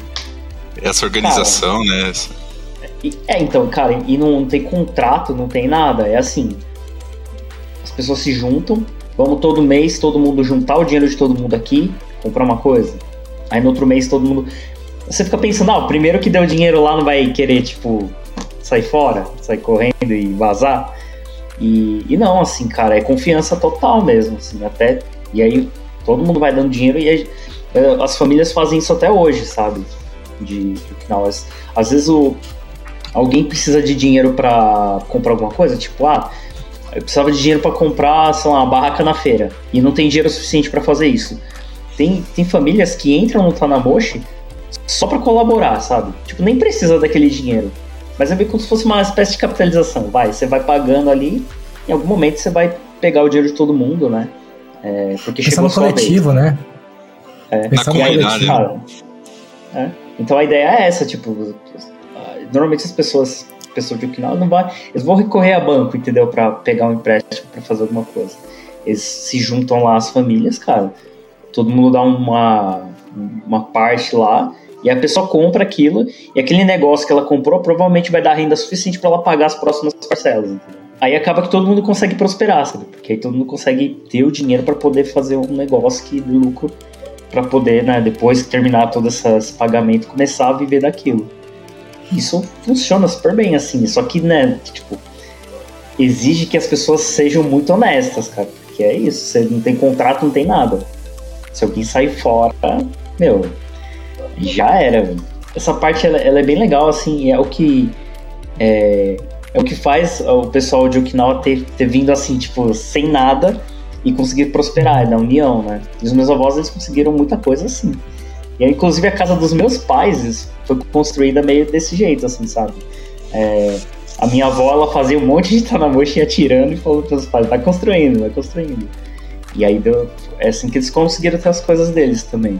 Essa organização, cara, né? É, então, cara, e não tem contrato, não tem nada. É assim: as pessoas se juntam, vamos todo mês, todo mundo juntar o dinheiro de todo mundo aqui, comprar uma coisa. Aí no outro mês todo mundo. Você fica pensando, ah, o primeiro que deu dinheiro lá não vai querer, tipo, sair fora, sair correndo e vazar. E, e não, assim, cara, é confiança total mesmo, assim, até. E aí todo mundo vai dando dinheiro e aí, é, as famílias fazem isso até hoje, sabe? De, de final. Às, às vezes o, alguém precisa de dinheiro para comprar alguma coisa, tipo, ah, eu precisava de dinheiro para comprar, sei lá, uma barraca na feira e não tem dinheiro suficiente para fazer isso. Tem, tem famílias que entram no Tanamoshi só para colaborar, sabe? Tipo, nem precisa daquele dinheiro. Mas é bem como se fosse uma espécie de capitalização. Vai, você vai pagando ali, em algum momento você vai pegar o dinheiro de todo mundo, né? É, porque Pensar no coletivo, vez. né? É, Na comunidade. Né? é. Então a ideia é essa, tipo, normalmente as pessoas, pessoas de Okinawa não vai, eles vão recorrer a banco, entendeu, para pegar um empréstimo para fazer alguma coisa. Eles se juntam lá as famílias, cara. Todo mundo dá uma uma parte lá e a pessoa compra aquilo e aquele negócio que ela comprou provavelmente vai dar renda suficiente para ela pagar as próximas parcelas. Aí acaba que todo mundo consegue prosperar, sabe? Porque aí todo mundo consegue ter o dinheiro para poder fazer um negócio que de lucro para poder, né, depois que terminar todo esse pagamento, começar a viver daquilo. Isso funciona super bem assim, só que, né, tipo, exige que as pessoas sejam muito honestas, cara. Porque é isso, você não tem contrato, não tem nada. Se alguém sair fora, meu, já era. Essa parte ela, ela, é bem legal, assim, é o que é, é o que faz o pessoal de Okinawa ter, ter vindo assim, tipo, sem nada e conseguir prosperar, é da união, né? E os meus avós, eles conseguiram muita coisa assim. E inclusive, a casa dos meus pais foi construída meio desse jeito, assim, sabe? É, a minha avó, ela fazia um monte de tanamoshi atirando e falou para os pais, vai construindo, vai construindo. E aí, deu, é assim que eles conseguiram ter as coisas deles também.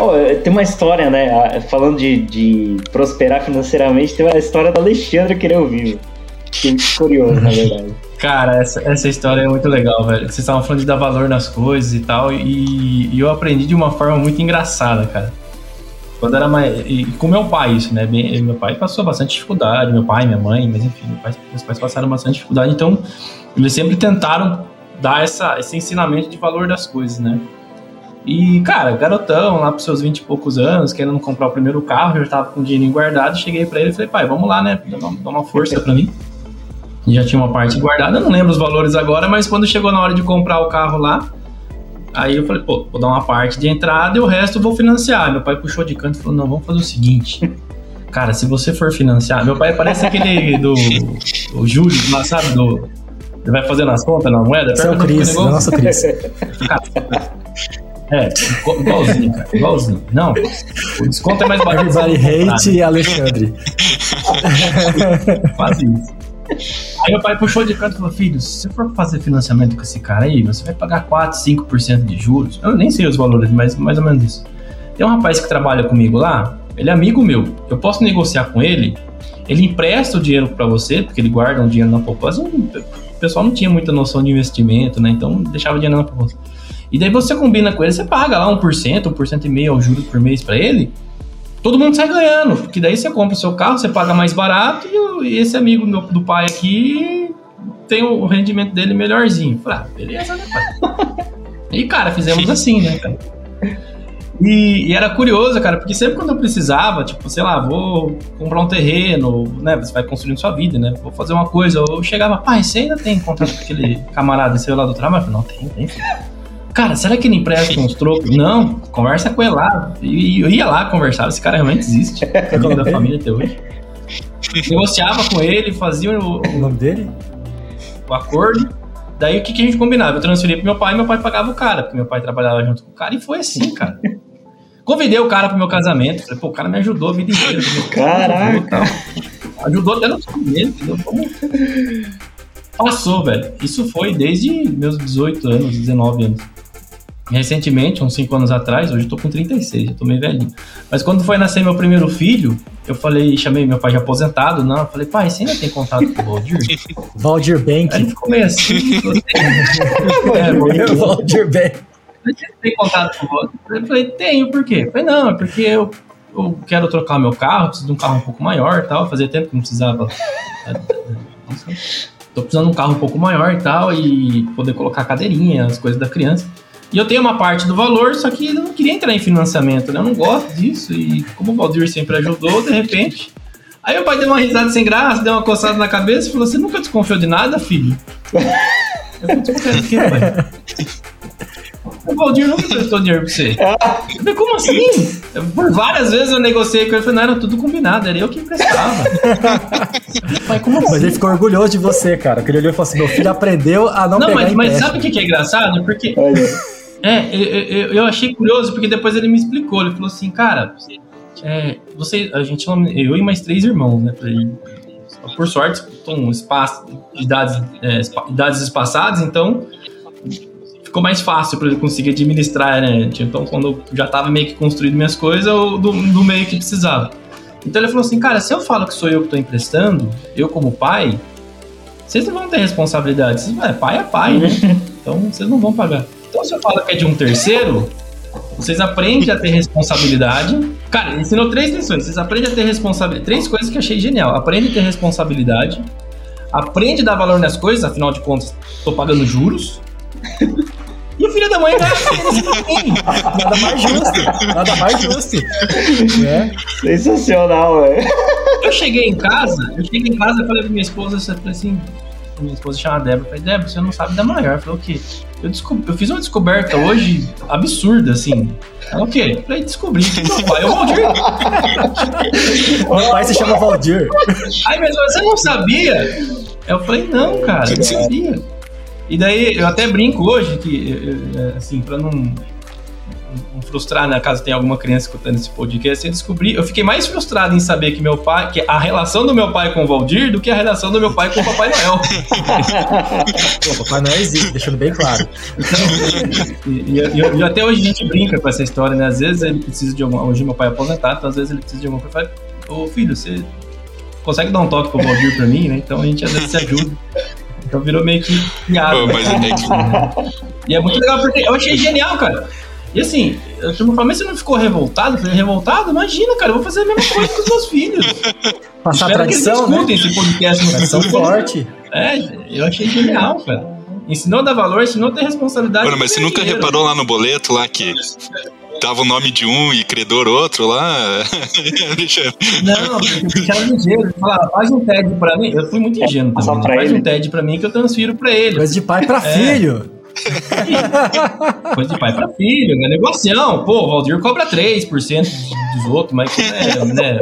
Oh, tem uma história, né? Falando de, de, prosperar financeiramente, tem uma história do Alexandre querer ouvir. Fiquei curioso, na verdade. Cara, essa, essa história é muito legal, velho. Vocês estavam falando de dar valor nas coisas e tal, e, e eu aprendi de uma forma muito engraçada, cara. Quando era mais. E com meu pai, isso, né? Meu pai passou bastante dificuldade, meu pai, minha mãe, mas enfim, meus pais passaram bastante dificuldade, então eles sempre tentaram dar essa, esse ensinamento de valor das coisas, né? E, cara, garotão, lá pros seus 20 e poucos anos, querendo comprar o primeiro carro, eu já tava com dinheiro guardado, cheguei para ele e falei, pai, vamos lá, né? Dá uma, força para mim. E já tinha uma parte guardada, eu não lembro os valores agora, mas quando chegou na hora de comprar o carro lá, aí eu falei, pô, vou dar uma parte de entrada e o resto eu vou financiar. Meu pai puxou de canto e falou, não, vamos fazer o seguinte. Cara, se você for financiar, meu pai parece aquele do o Júlio, lá, sabe, do ele vai fazendo as contas na moeda? Seu Cris, nosso Cris. É, igualzinho, cara, igualzinho. Não, o desconto é mais barato. Everybody hate e Alexandre. Faz isso. Aí meu pai puxou de canto e falou: Filho, se você for fazer financiamento com esse cara aí, você vai pagar 4, 5% de juros. Eu nem sei os valores, mas mais ou menos isso. Tem um rapaz que trabalha comigo lá, ele é amigo meu. Eu posso negociar com ele, ele empresta o dinheiro para você, porque ele guarda um dinheiro na poupança. O pessoal não tinha muita noção de investimento, né? Então deixava o dinheiro na poupança. E daí você combina com ele, você paga lá 1%, 1% e meio ao juros por mês para ele. Todo mundo sai ganhando, porque daí você compra o seu carro, você paga mais barato e, esse amigo meu, do pai aqui tem o rendimento dele melhorzinho. Falei, ah, beleza, né, pai? e, cara, fizemos assim, né, cara? E, e, era curioso, cara, porque sempre quando eu precisava, tipo, sei lá, vou comprar um terreno, né? Você vai construindo sua vida, né? Vou fazer uma coisa. Eu chegava, pai, você ainda tem contato com aquele camarada seu lá do trabalho? Eu falei, não, tem, tem. Cara, será que ele empresta uns trocos? Não, conversa com ele lá. E eu ia lá conversar, esse cara realmente existe. É o nome da família até hoje. Negociava com ele, fazia o, o nome dele? O acordo. Daí o que, que a gente combinava? Eu transferia pro meu pai e meu pai pagava o cara, porque meu pai trabalhava junto com o cara e foi assim, cara. Convidei o cara pro meu casamento. Falei, pô, o cara me ajudou a vida inteira. Caraca! Ajudou até no casamento, entendeu? Passou, velho. Isso foi desde meus 18 anos, 19 anos. Recentemente, uns 5 anos atrás, hoje eu tô com 36, já tô meio velhinho. Mas quando foi nascer meu primeiro filho, eu falei, chamei meu pai de aposentado, não, eu falei, pai, você ainda tem contato com o Valdir? Valdir Bank. Aí ele ficou meio assim, é, Valdir, Bank. você tem contato com o Valdir? Eu falei, tenho, por quê? Eu falei, não, é porque eu, eu quero trocar meu carro, preciso de um carro um pouco maior e tal, fazia tempo que não precisava. Tô precisando de um carro um pouco maior e tal, e poder colocar cadeirinha, as coisas da criança. E eu tenho uma parte do valor, só que eu não queria entrar em financiamento, né? Eu não gosto disso. E como o Valdir sempre ajudou, de repente. Aí meu pai deu uma risada sem graça, deu uma coçada na cabeça e falou: Você nunca desconfiou de nada, filho? Eu falei: Desconfiar de quê, pai? O Valdir nunca prestou dinheiro pra você. Eu falei, como assim? Por várias vezes eu negociei com ele, falei, não, era tudo combinado, era eu que emprestava. Pai, como assim? Mas ele ficou orgulhoso de você, cara. Que ele olhou e falou assim: meu filho aprendeu a não, Não, pegar mas, mas empréstimo. sabe o que que é engraçado? Porque Olha, É, eu, eu, achei curioso porque depois ele me explicou. Ele falou assim, cara, é, você, a gente, eu e mais três irmãos, né? Por sorte, estão um espaço de idades, é, idades espaçadas, então ficou mais fácil para ele conseguir administrar, né? Então, quando eu já tava meio que construído minhas coisas, eu do, do meio que precisava. Então ele falou assim, cara, se eu falo que sou eu que tô emprestando, eu como pai, vocês não vão ter responsabilidade. Vocês, é, pai é pai, né? Então vocês não vão pagar. Então se eu falo que é de um terceiro, vocês aprendem a ter responsabilidade. Cara, ele ensinou três lições. Vocês aprendem a ter responsabilidade. Três coisas que eu achei genial. Aprende a ter responsabilidade. Aprende a dar valor nas coisas, afinal de contas, tô pagando juros. E o filho da mãe vai. Nada mais justo. Nada mais justo. É. sensacional, velho. Eu cheguei em casa, eu cheguei em casa e falei pra minha esposa, eu falei assim, minha esposa chama Débora, eu falei, Débora, você não sabe da maior. Eu falei, o quê? Eu, descob... eu fiz uma descoberta hoje absurda, assim. Ela, o quê? Eu falei, descobri que meu pai é o Valdir. Meu pai se chama Valdir. Aí mas você não sabia? Eu falei, não, cara, eu não sabia. E daí eu até brinco hoje que, eh, eh, assim, pra não, não frustrar, né, caso tenha alguma criança escutando esse podcast, eu descobri, eu fiquei mais frustrado em saber que meu pai, que a relação do meu pai com o Valdir do que a relação do meu pai com o Papai Noel. Pô, papai não existe, deixando bem claro. E, e- e- e até hoje a gente brinca com essa história, né? Às vezes ele precisa de alguma. Hoje meu pai é aposentado, então às vezes ele precisa de alguma coisa. Ô filho, você consegue dar um toque pro Valdir pra mim, né? Então a gente às vezes se ajuda. Então virou meio que piada. Pô, mas é que E é muito legal porque eu achei genial, cara. E assim, turma fala, mas você não ficou revoltado? Eu falei, revoltado? Imagina, cara, eu vou fazer a mesma coisa com os meus filhos. Passar Espero que eles tradição, né? escutem esse podcast no Tradição forte. É, eu achei genial, cara. Ensinou a dar valor, ensinou a ter responsabilidade. Mano, mas você nunca Dinheiro. reparou lá no boleto lá que tava o nome de um e credor outro lá? Deixa- Não, porque era ligeiro. Ele falava, faz um TED pra mim. Eu fui muito ingênuo Passar também. pra Faz ele. um TED pra mim que eu transfiro pra ele. Coisa de pai pra É. filho. Coisa de pai pra filho, né? Negociação. Pô, o Valdir cobra 3% dos outros, mas é, né?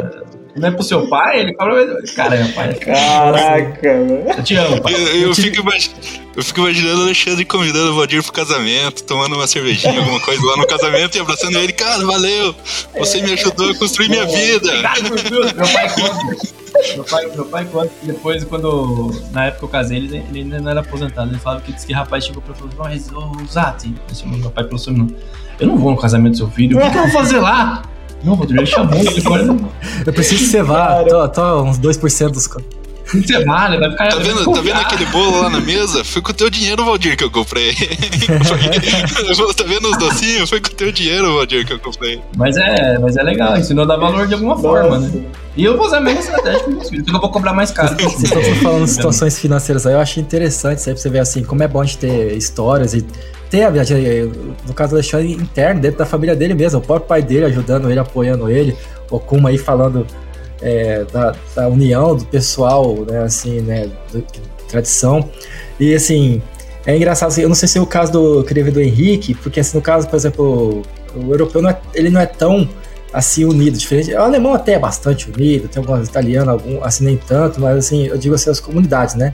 Não é pro seu pai, ele cobra. Cara, meu pai. Caraca, velho. Eu te amo, pai. Eu, eu fico imagi- eu fico imaginando o Alexandre convidando o Valdir pro casamento, tomando uma cervejinha, alguma coisa lá no casamento e abraçando ele. Cara, valeu! Você me ajudou a construir minha vida. Obrigado por tudo. Meu pai conta. Meu pai, meu pai conta que depois, quando. Na época eu casei, ele, ele ainda não era aposentado. Ele falava que disse que rapaz chegou pra e falou: Mas, ô Zati, é meu pai pelo sobrenome. Eu não vou no casamento do seu filho. O que, que eu vou fazer lá? Não, Valdir, ele chamou, ele agora não. Eu preciso cevar. Tô, tô uns 2% dos. Você vale, vai ficar. Tá vendo, tá vendo aquele bolo lá na mesa? Foi com o teu dinheiro, Valdir, que eu comprei. Foi- tá vendo os docinhos? Foi com o teu dinheiro, Valdir, que eu comprei. Mas é, mas é legal, ensinou a dar valor de alguma forma, né? E eu vou usar a mesma estratégia com meus filhos, porque eu vou cobrar mais caro. Vocês estão falando de situações financeiras aí, eu acho interessante isso aí pra você ver assim, como é bom de ter histórias e ter a viagem, no caso do Alexandre, interno, dentro da família dele mesmo, o próprio pai dele ajudando ele, apoiando ele, o Kuma aí falando é, da, da união do pessoal, né, assim, né, do- tradição. E assim, é engraçado, assim, eu não sei se é o caso do, ver do Henrique, porque assim, no caso, por exemplo, o europeu não é, ele não é tão assim unido, diferente. O alemão até é bastante unido, tem alguns italianos, algum, assim nem tanto, mas assim, eu digo assim as comunidades, né?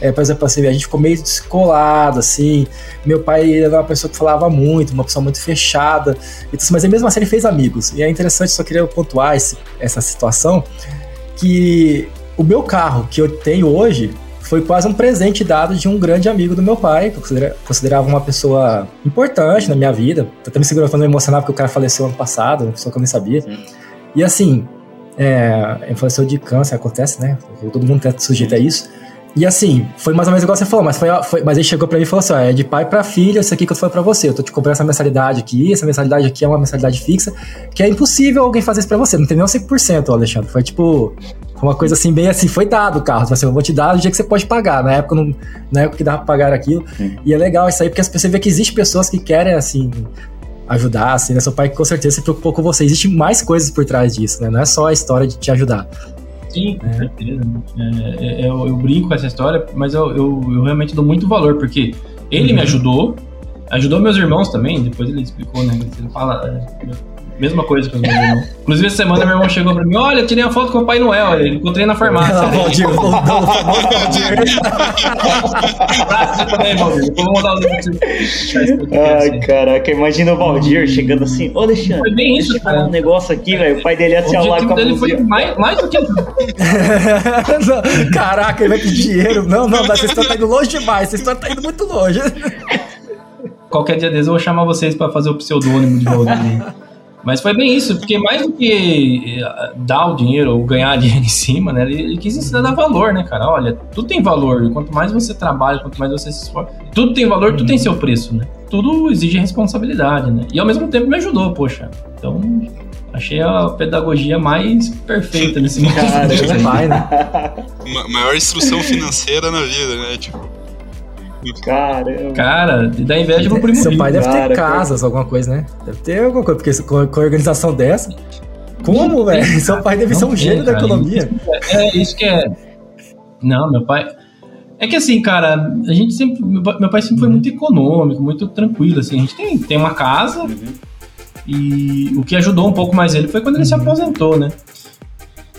É, por exemplo, assim, a gente ficou meio descolado, assim. Meu pai era uma pessoa que falava muito, uma pessoa muito fechada. Então, mas mesmo assim ele fez amigos. E é interessante, só queria pontuar esse, essa situação, que o meu carro que eu tenho hoje foi quase um presente dado de um grande amigo do meu pai, que eu considerava uma pessoa importante na minha vida. Até me segurando falando emocionado porque o cara faleceu ano passado, uma pessoa que eu nem sabia. E assim, é, ele faleceu de câncer, acontece, né? Todo mundo é sujeito a isso. E assim, foi mais ou menos igual você falou, mas, foi, foi mas ele chegou pra mim e falou assim: ó, é de pai pra filha, isso aqui que eu falando pra você. Eu tô te comprando essa mensalidade aqui, essa mensalidade aqui é uma mensalidade fixa, que é impossível alguém fazer isso pra você. Não tem nem um 100%, Alexandre. Foi tipo, uma coisa assim, bem assim, foi dado o carro. Assim, eu vou te dar o dia que você pode pagar. Na época, não, na época que dava pra pagar aquilo. Sim. E é legal isso aí, porque você vê que existe pessoas que querem, assim, ajudar, assim, né? Seu pai com certeza se preocupou com você. Existe mais coisas por trás disso, né? Não é só a história de te ajudar. Sim, com é. certeza. É, é, é, eu, eu, brinco com essa história, mas eu, eu, eu, realmente dou muito valor, porque ele uhum. me ajudou, ajudou meus irmãos também, depois ele explicou, né? Ele fala. Mesma coisa que os meus irmãos. Inclusive, essa semana meu irmão chegou pra mim: Olha, tirei a foto com o Pai Noel. Ele encontrei na farmácia. Ah, Valdir, o famoso Valdir. também, Valdir. Vou mandar o link Ai, caraca, imagina o Valdir chegando assim: Ô, Alexandre, foi bem isso, cara. um negócio aqui, velho. O pai dele ia se ao lado com a dele foi mais, mais do que. caraca, ele vai pedir dinheiro. Não, não, essa história tá indo longe demais. Essa história tá indo muito longe. Qualquer dia desses eu vou chamar vocês pra fazer o pseudônimo de Valdir. Mas foi bem isso, porque mais do que eh, dar o dinheiro ou ganhar dinheiro em cima, né? Ele, ele quis ensinar a dar valor, né, cara? Olha, tudo tem valor. Quanto mais você trabalha, quanto mais você se esforça, tudo tem valor, tudo tem seu preço, né? Tudo exige responsabilidade, né? E ao mesmo tempo me ajudou, poxa. Então, achei a pedagogia mais perfeita nesse momento. Cara, pai, né? maior instrução financeira na vida, né? Tipo, Caramba. Cara, dá inveja pro primo Seu pai deve ter casas, alguma coisa, né? Deve ter alguma coisa, porque com, com a organização dessa. Como, velho? Seu pai deve ser um gênio da economia. É, é, isso que é. Não, meu pai. É que assim, cara, a gente sempre. Meu pai sempre foi muito econômico, muito tranquilo, assim. A gente tem, tem uma casa. Uhum. E o que ajudou um pouco mais ele foi quando ele se uhum. aposentou, né?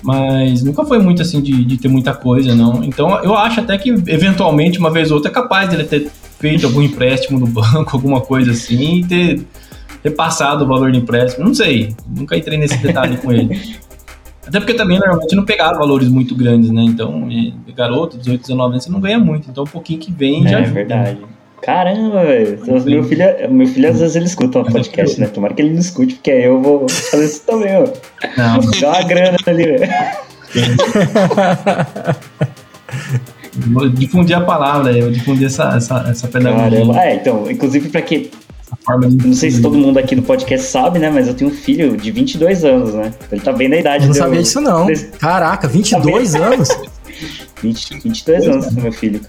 Mas nunca foi muito assim de, de ter muita coisa, não. Então eu acho até que eventualmente, uma vez ou outra, é capaz dele ter feito algum empréstimo no banco, alguma coisa assim, e ter, ter passado o valor do empréstimo. Não sei, nunca entrei nesse detalhe com ele. Até porque também normalmente não pegava valores muito grandes, né? Então, garoto, 18, 19 anos, você não ganha muito. Então, um pouquinho que vem é, já. É verdade. Caramba, velho. Meu filho, meu filho às vezes ele escuta o podcast, né? Tomara que ele não escute, porque aí eu vou fazer isso também, ó. Não. Dá uma grana ali, velho. Vou difundir a palavra, eu difundir essa, essa, essa pedagogia. Caramba. É, então, inclusive pra que. Não sei se todo mundo aqui do podcast sabe, né? Mas eu tenho um filho de 22 anos, né? Ele tá bem na idade Eu não sabia disso, não. Caraca, 22 tá anos? 20, 22 anos, meu filho.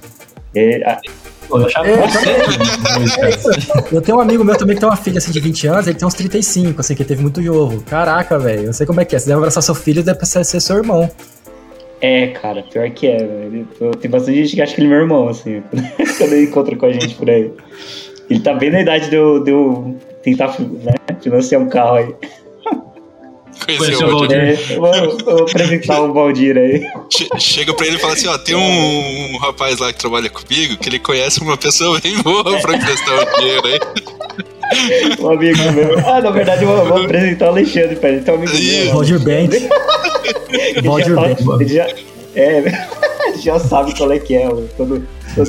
E, a, eu achava é, Eu tenho um amigo meu também que tem uma filha assim de 20 anos, ele tem uns 35, assim, que teve muito novo. Caraca, velho, eu sei como é que é. Você deve abraçar seu filho, deve ser, ser seu irmão. É, cara, pior que é, velho. Tem bastante gente que acha que ele é meu irmão, assim, quando ele encontra com a gente por aí. Ele tá bem na idade de eu, de eu tentar né, financiar um carro aí. Conheceu o Valdir. É, vou, vou, apresentar o Valdir aí. Chega pra ele e fala assim: ó, tem um, um, rapaz lá que trabalha comigo que ele conhece uma pessoa bem boa pra emprestar o dinheiro aí. Um amigo meu. Ah, na verdade, eu vou, vou apresentar o Alexandre pra ele. Então, amigo meu. Valdir Bent. Valdir Bent. Ele já, é, já sabe qual é que é. Todo, todo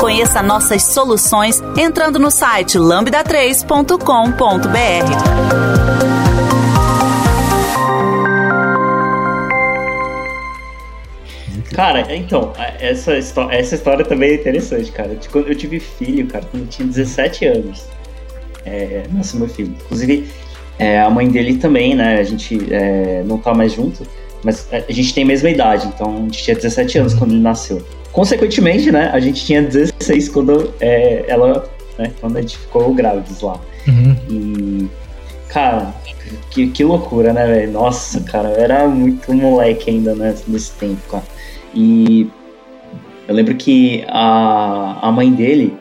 Conheça nossas soluções entrando no site lambda3.com.br. Cara, então, essa, história, essa história também é interessante, cara. Quando eu tive filho, cara, quando eu tinha 17 anos. É, nossa, meu filho. Inclusive, é, a mãe dele também, né? A gente é, não tá mais junto. Mas a gente tem a mesma idade, então a gente tinha 17 anos quando ele nasceu. Consequentemente, né, a gente tinha 16 quando é, ela, né, quando a gente ficou grávidos lá. Uhum. E, cara, que, que loucura, né, velho? Nossa, cara, eu era muito moleque ainda né, nesse tempo, cara. E eu lembro que a, a mãe dele,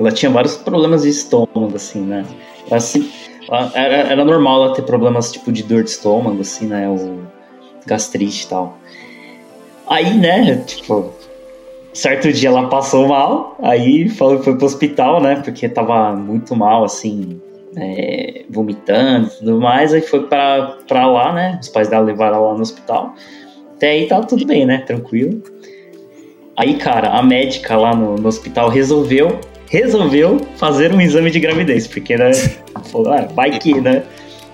ela tinha vários problemas de estômago, assim, né? Ela, assim, ela- era, era normal ela ter problemas, tipo, de dor de estômago, assim, né? O gastrite e tal. Aí, né, tipo, certo dia ela passou mal, aí foi, foi pro hospital, né? Porque tava muito mal, assim, é, vomitando e tudo mais. Aí foi pra, pra lá, né? Os pais dela levaram ela lá no hospital. Até aí tava tudo bem, né? Tranquilo. Aí, cara, a médica lá no, no hospital resolveu resolveu fazer um exame de gravidez, porque, né? Falou, ah, vai que, né?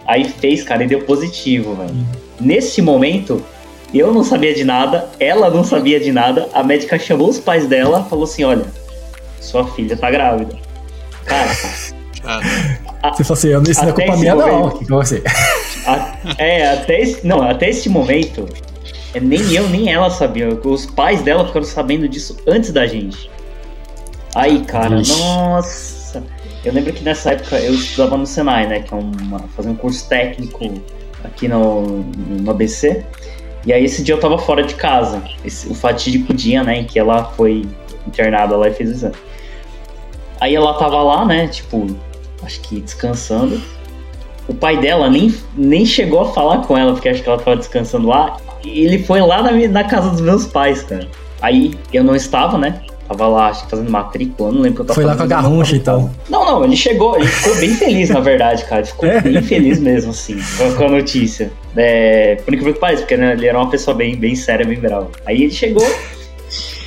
Aí fez, cara, e deu positivo, velho. Nesse momento, eu não sabia de nada, ela não sabia de nada. A médica chamou os pais dela falou assim: olha, sua filha tá grávida. Cara, Cara, Você falou assim, eu não isso não é culpa minha, não. momento. Que que você? a- é, até esse, não, até esse momento, é, nem eu, nem ela sabiam. Os pais dela ficaram sabendo disso antes da gente. Aí, cara, Vixe. nossa. Eu lembro que nessa época eu estudava no Senai, né? Que é uma, fazer um curso técnico aqui no, no ABC. E aí esse dia eu tava fora de casa. Esse, o fatídico dia, né? Em que ela foi internada lá e fez o exame. Aí ela tava lá, né? Tipo, acho que descansando. O pai dela nem, nem chegou a falar com ela, porque acho que ela tava descansando lá. Ele foi lá na, minha- na casa dos meus pais, cara. Aí eu não estava, né? Tava lá, acho que fazendo matrícula, não lembro o que eu tava Foi lá com a não tava- então. Não, não, ele chegou, ele ficou bem feliz, na verdade, cara. Ele ficou É. bem feliz mesmo, assim, com- a notícia. É, por incrível que pareça, porque né, ele era uma pessoa bem, bem séria, bem brava. Aí ele chegou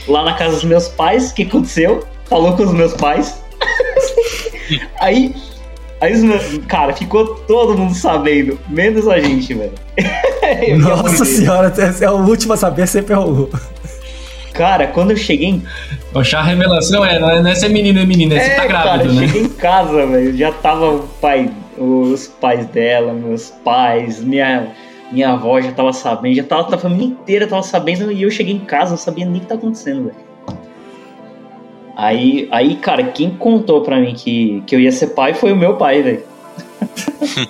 lá na casa dos meus pais, o que aconteceu? Falou com os meus pais. aí, aí os meus, cara, ficou todo mundo sabendo, menos a gente, velho. E Nossa senhora, é o último a saber sempre é o. Cara, quando eu cheguei em O chá revelação é, não é, não é ser menino e menina, é você tá cara, grávido, eu né? cheguei em casa, velho. Já tava o pai, os pais dela, meus pais, minha, minha avó já tava sabendo, já tava a família inteira tava sabendo e eu cheguei em casa, não sabia nem o que tá acontecendo, velho. Aí, aí, cara, quem contou pra mim que, que eu ia ser pai foi o meu pai, velho.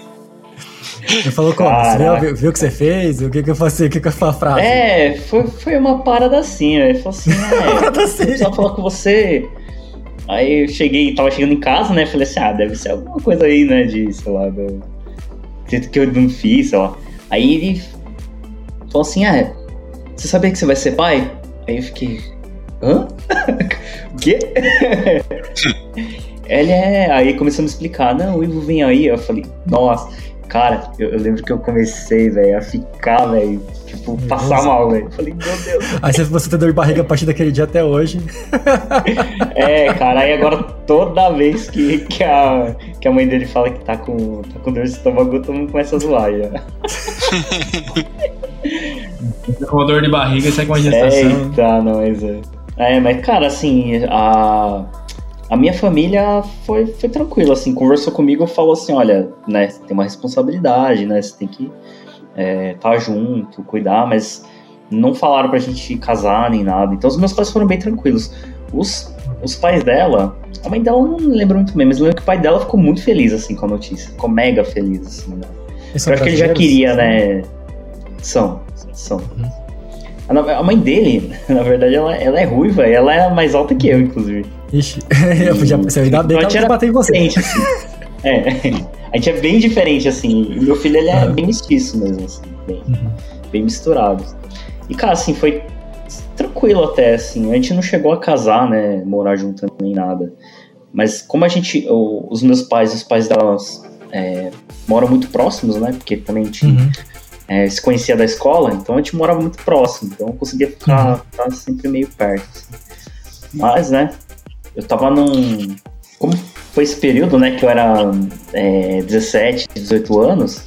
Ele falou como? Você viu, viu o que você fez? O que que eu faço? O que que eu frase? É, foi, foi uma parada assim, velho. Ele falou assim, é, assim. precisava falar com você. Aí eu cheguei, tava chegando em casa, né? Falei assim, ah, deve ser alguma coisa aí, né? De, sei lá, do que eu não fiz, sei lá. Aí ele falou assim, ah, você sabia que você vai ser pai? Aí eu fiquei, hã? o quê? Ele é. Aí começou a me explicar, não, o Ivo vem aí. Eu falei, nossa, cara, eu, eu lembro que eu comecei, velho, a ficar, velho, tipo, passar Nossa. mal, velho. Falei, meu Deus. Aí você, tem dor de barriga a partir daquele dia até hoje. É, cara, aí agora toda vez que, que, a, que a mãe dele fala que tá com, tá com dor de estômago, todo mundo começa a zoar já. Fica Com dor de barriga, sai com a gestação. Eita, não, mas é. É, mas cara, assim, a, a minha família foi, foi tranquila, assim, conversou comigo e falou assim, olha, né, você tem uma responsabilidade, né, você tem que é, tá junto, cuidar, mas não falaram pra gente casar nem nada. Então os meus pais foram bem tranquilos. Os, os pais dela, a mãe dela não lembro muito bem, mas eu lembro que o pai dela ficou muito feliz, assim, com a notícia. Ficou mega feliz, assim, né? Eu acho que ele já queria, né? São, são. Na- A mãe dele, na verdade, ela, ela é ruiva e ela é mais alta que eu, inclusive. Ixi, eu podia, você ainda bem Então, ela bater em você. Assim. É, a gente é bem diferente, assim. Meu filho, ele é bem mestiço mesmo, assim. Bem, Uhum. bem misturado. E, cara, assim, foi tranquilo até, assim. A gente não chegou a casar, né? Morar junto nem nada. Mas como a gente... os meus pais e os pais delas é, moram muito próximos, né? Porque também a gente Uhum. É, se conhecia da escola, então a gente morava muito próximo, então eu conseguia ficar, Uhum. ficar sempre meio perto. assim. Mas, né, eu tava num. Como foi esse período, né, que eu era é, 17, 18 anos,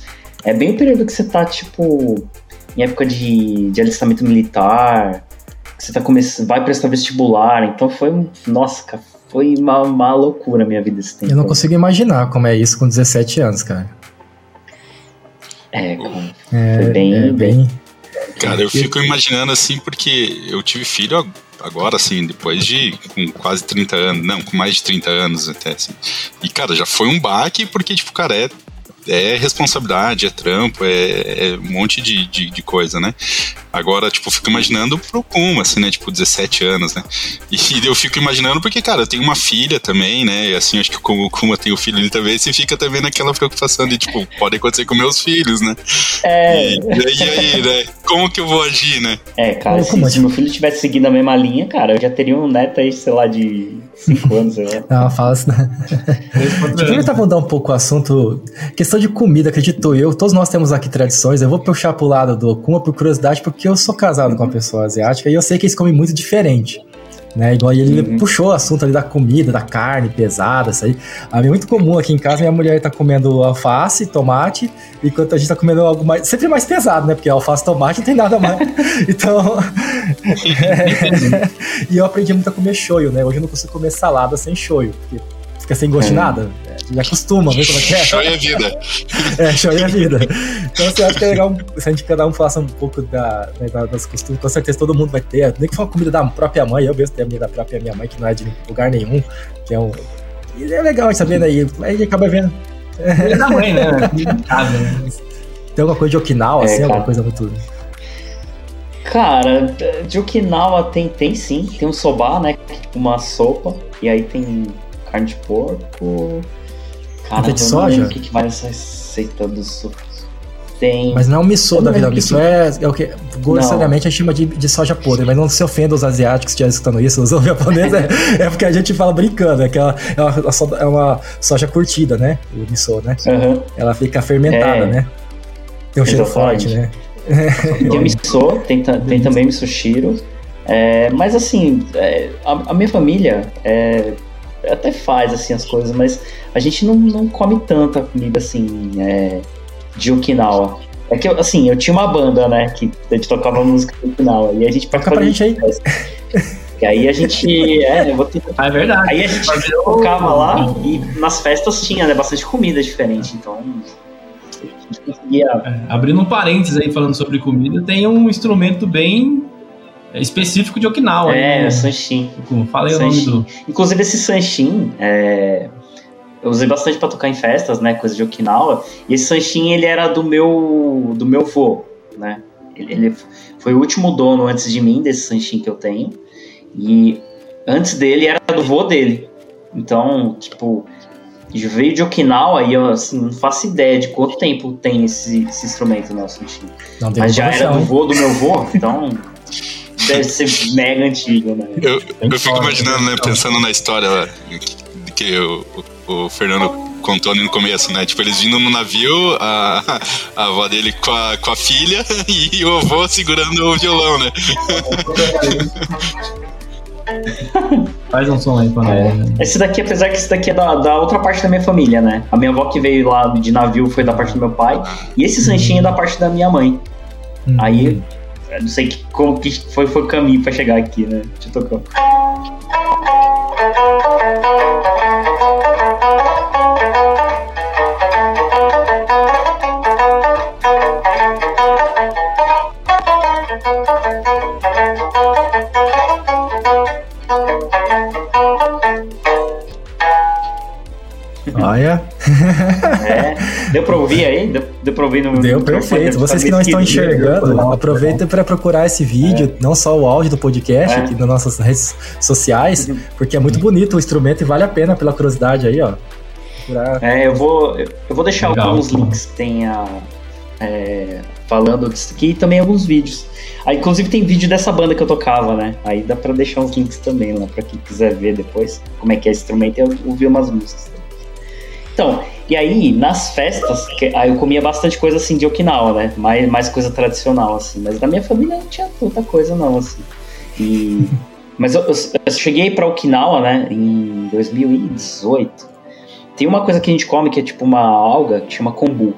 é bem o período que você tá, tipo, em época de, de alistamento militar, que você tá começando, vai prestar vestibular, então foi, um- nossa, cara, foi uma, uma loucura a minha vida esse tempo. Eu não consigo imaginar como é isso com 17 anos, cara. É, cara, É, Foi bem- é bem. Cara, eu fico imaginando assim, porque eu tive filho agora, assim, depois de com quase 30 anos, não, com mais de 30 anos até, assim. E, cara, já foi um baque, porque, tipo, cara, é é responsabilidade, é trampo, é, é um monte de, de, de, coisa, né? Agora, tipo, fico imaginando pro Kuma, assim, né? Tipo, 17 anos, né? E eu fico imaginando porque, cara, eu tenho uma filha também, né? E assim, acho que o Kuma tem o filho ali também, você fica também naquela preocupação de, tipo, pode acontecer com meus filhos, né? É. E, e aí, né? Como que eu vou agir, né? É, cara, se, se meu filho tivesse seguindo a mesma linha, cara, eu já teria um neto aí, sei lá, de 5 anos, sei lá. Não, fala assim, né? Deixa eu mudar um pouco o assunto. Questão de comida, acredito eu, todos nós temos aqui tradições. Eu vou puxar pro lado do Kuma por curiosidade, porque eu sou casado com uma pessoa asiática e eu sei que eles comem muito diferente. Né? Igual ele uhum. puxou o assunto ali da comida, da carne pesada, isso aí. É muito comum aqui em casa, minha mulher tá comendo alface, tomate, enquanto a gente tá comendo algo mais. Sempre mais pesado, né? Porque alface e tomate não tem nada mais. então. é, e eu aprendi muito a comer shoyu, né? Hoje eu não consigo comer salada sem shoyu, porque fica sem gosto de é. nada já acostuma, vê como é que é. Show é vida. É, show é vida. Então, assim, eu acho que é legal se a gente cada um falasse um pouco da, né, das costumes. Com certeza todo mundo vai ter. Nem que for uma comida da própria mãe, eu mesmo tenho a minha da própria minha mãe, que não é de lugar nenhum, que é um. E é legal saber daí. Aí a gente acaba vendo. É da mãe, né? Casa, né? Tem alguma coisa de Okinawa, é, assim, alguma coisa muito. Cara, de Okinawa tem, tem sim. Tem um soba, né? Uma sopa. E aí tem carne de porco. Caramba, de soja? O que, que vai essa receita do tem. Mas não é miso da vida. Miso é, é o que grossamente a gente chama de, de soja podre. Mas não se ofenda os asiáticos que estiverem escutando isso, os japoneses, é, é, porque a gente fala brincando. É que ela, é, uma, é uma soja curtida, né? O miso, né? Uhum. Ela fica fermentada, é. né? Tem um cheiro forte, né? Tem miso, tem, tem também misoshiro. É, mas assim, é, a, a, minha família é, até faz assim as coisas, mas a gente não, não come tanta comida assim é, de Okinawa. É que, assim, eu tinha uma banda, né, que a gente tocava música de Okinawa, e a gente Toca pra gente aí. E aí a gente. É, eu vou ter... Ah, é verdade. Aí a gente tocava lá e nas festas tinha né, bastante comida diferente, então. Conseguia... É, abrindo um parênteses aí falando sobre comida, tem um instrumento bem específico de Okinawa. É, né? Sanshin. Falei o nome do. Inclusive esse Sanshin, é, eu usei bastante para tocar em festas, né, coisa de Okinawa. E esse Sanshin ele era do meu do meu vô, né? Ele, ele, foi o último dono antes de mim desse Sanshin que eu tenho. E antes dele era do vô dele. Então, tipo, veio de Okinawa e eu assim, não faço ideia de quanto tempo tem esse, esse instrumento no Sanshin. Mas já era do vô do meu vô, então deve ser mega antigo, né? Eu, eu fico imaginando, né, pensando na história que o, o Fernando contou no começo, né? Tipo, eles vindo no navio, a, a avó dele com a, com a filha e o avô segurando o violão, né? Faz um som aí pra é. Esse daqui, apesar que esse daqui é da, da, outra parte da minha família, né? A minha avó que veio lá de navio foi da parte do meu pai, e esse sanchinho é da parte da minha mãe. Hum. Aí, não sei que, como que foi, foi o caminho pra chegar aqui, né? Eu tocar. Olha. É. Deu pra ouvir aí? Deu, deu pra ouvir no Deu perfeito. Vocês que não estão enxergando, aproveitem para procurar esse vídeo, é. não só o áudio do podcast, é. aqui nas nossas redes sociais, uhum. porque é muito bonito o instrumento e vale a pena pela curiosidade aí, ó. É, eu vou, eu vou deixar Legal. alguns links que tenha é, falando disso aqui e também alguns vídeos. Aí, inclusive, tem vídeo dessa banda que eu tocava, né? Aí dá pra deixar uns links também lá, pra quem quiser ver depois como é que é esse instrumento e ouvir umas músicas. Então, e aí, nas festas, que, aí eu comia bastante coisa assim de Okinawa, né? Mais, mais coisa tradicional, assim. Mas da minha família não tinha tanta coisa, não, assim. E, mas eu, eu, eu cheguei pra Okinawa, né, em 2018. Tem uma coisa que a gente come que é tipo uma alga que chama kombu.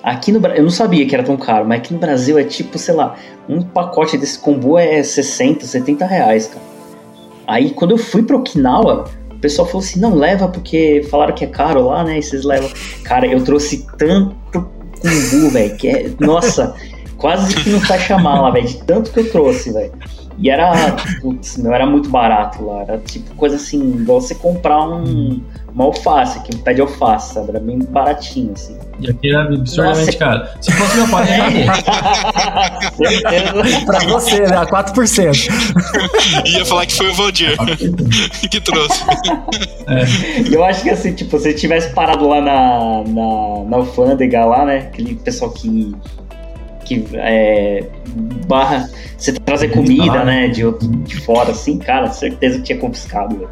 Aqui no eu não sabia que era tão caro, mas aqui no Brasil é tipo, sei lá, um pacote desse kombu é 60, 70 reais, cara. Aí quando eu fui pra Okinawa, pessoal falou assim: não leva porque falaram que é caro lá, né? E vocês levam. Cara, eu trouxe tanto cumbu, velho, que é. Nossa, quase que não fecha a mala, velho, de tanto que eu trouxe, velho. E era, putz, não era muito barato lá, era tipo coisa assim, igual você comprar um, uma alface, aqui, um pé de alface, sabe? Era bem baratinho, assim. E aqui era absurdamente caro. Se fosse meu pai, Certeza. Pra você, né? A 4%. Ia falar que foi o Valdir que trouxe. E eu acho que assim, tipo, se tivesse parado lá na, na, na alfândega lá, né? Aquele pessoal que. Que é, barra. Você trazer comida, né? De, outro- de fora, assim, cara, certeza que tinha confiscado, velho.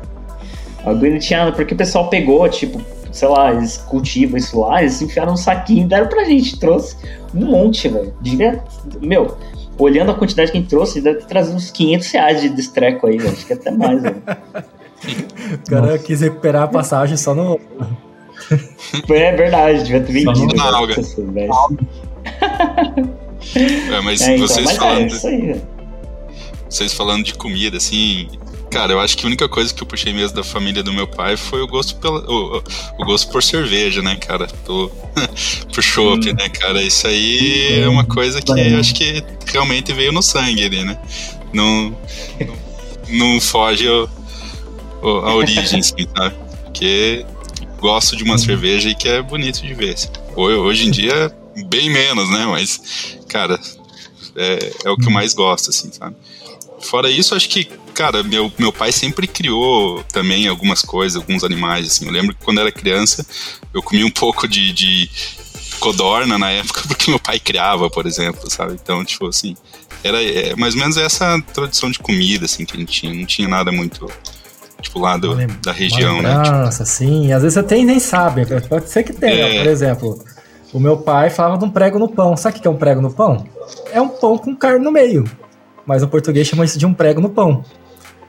Alguém não tinha nada, porque o pessoal pegou, tipo, sei lá, eles cultivam isso lá, eles enfiaram um saquinho e deram pra gente, trouxe um monte, velho. Meu, olhando a quantidade que a gente trouxe, deve ter trazido uns 500 reais de destreco aí, velho. Acho que até mais, velho. O cara quis recuperar a passagem só no. É verdade, devia ter Só vendido. na né, É, mas É, então, vocês mas é falando. isso aí, vocês falando de comida, assim. Cara, eu acho que a única coisa que eu puxei mesmo da família do meu pai foi o gosto pela, o, o- gosto por cerveja, né, cara? Do, por chopp, né, cara? Isso aí é uma coisa que eu acho que realmente veio no sangue ali, né? Não, não, não foge o- o- a origem, assim, sabe? Porque gosto de uma cerveja e que é bonito de ver. assim. Ho- Hoje em dia, bem menos, né? Mas, cara, é, é o que eu mais gosto, assim, sabe? Fora isso, acho que, cara, meu, meu pai sempre criou também algumas coisas, alguns animais, assim. Eu lembro que quando era criança, eu comia um pouco de, de codorna na época, porque meu pai criava, por exemplo, sabe? Então, tipo assim, era é, mais ou menos essa tradição de comida, assim, que a gente tinha. Não tinha nada muito, tipo, lá do, da região, né? Tipo, assim. Às vezes você tem e nem sabe. Pode ser que tenha. É. Por exemplo, o meu pai falava de um prego no pão. Sabe o que é um prego no pão? É um pão com carne no meio. Mas o português chama isso de um prego no pão.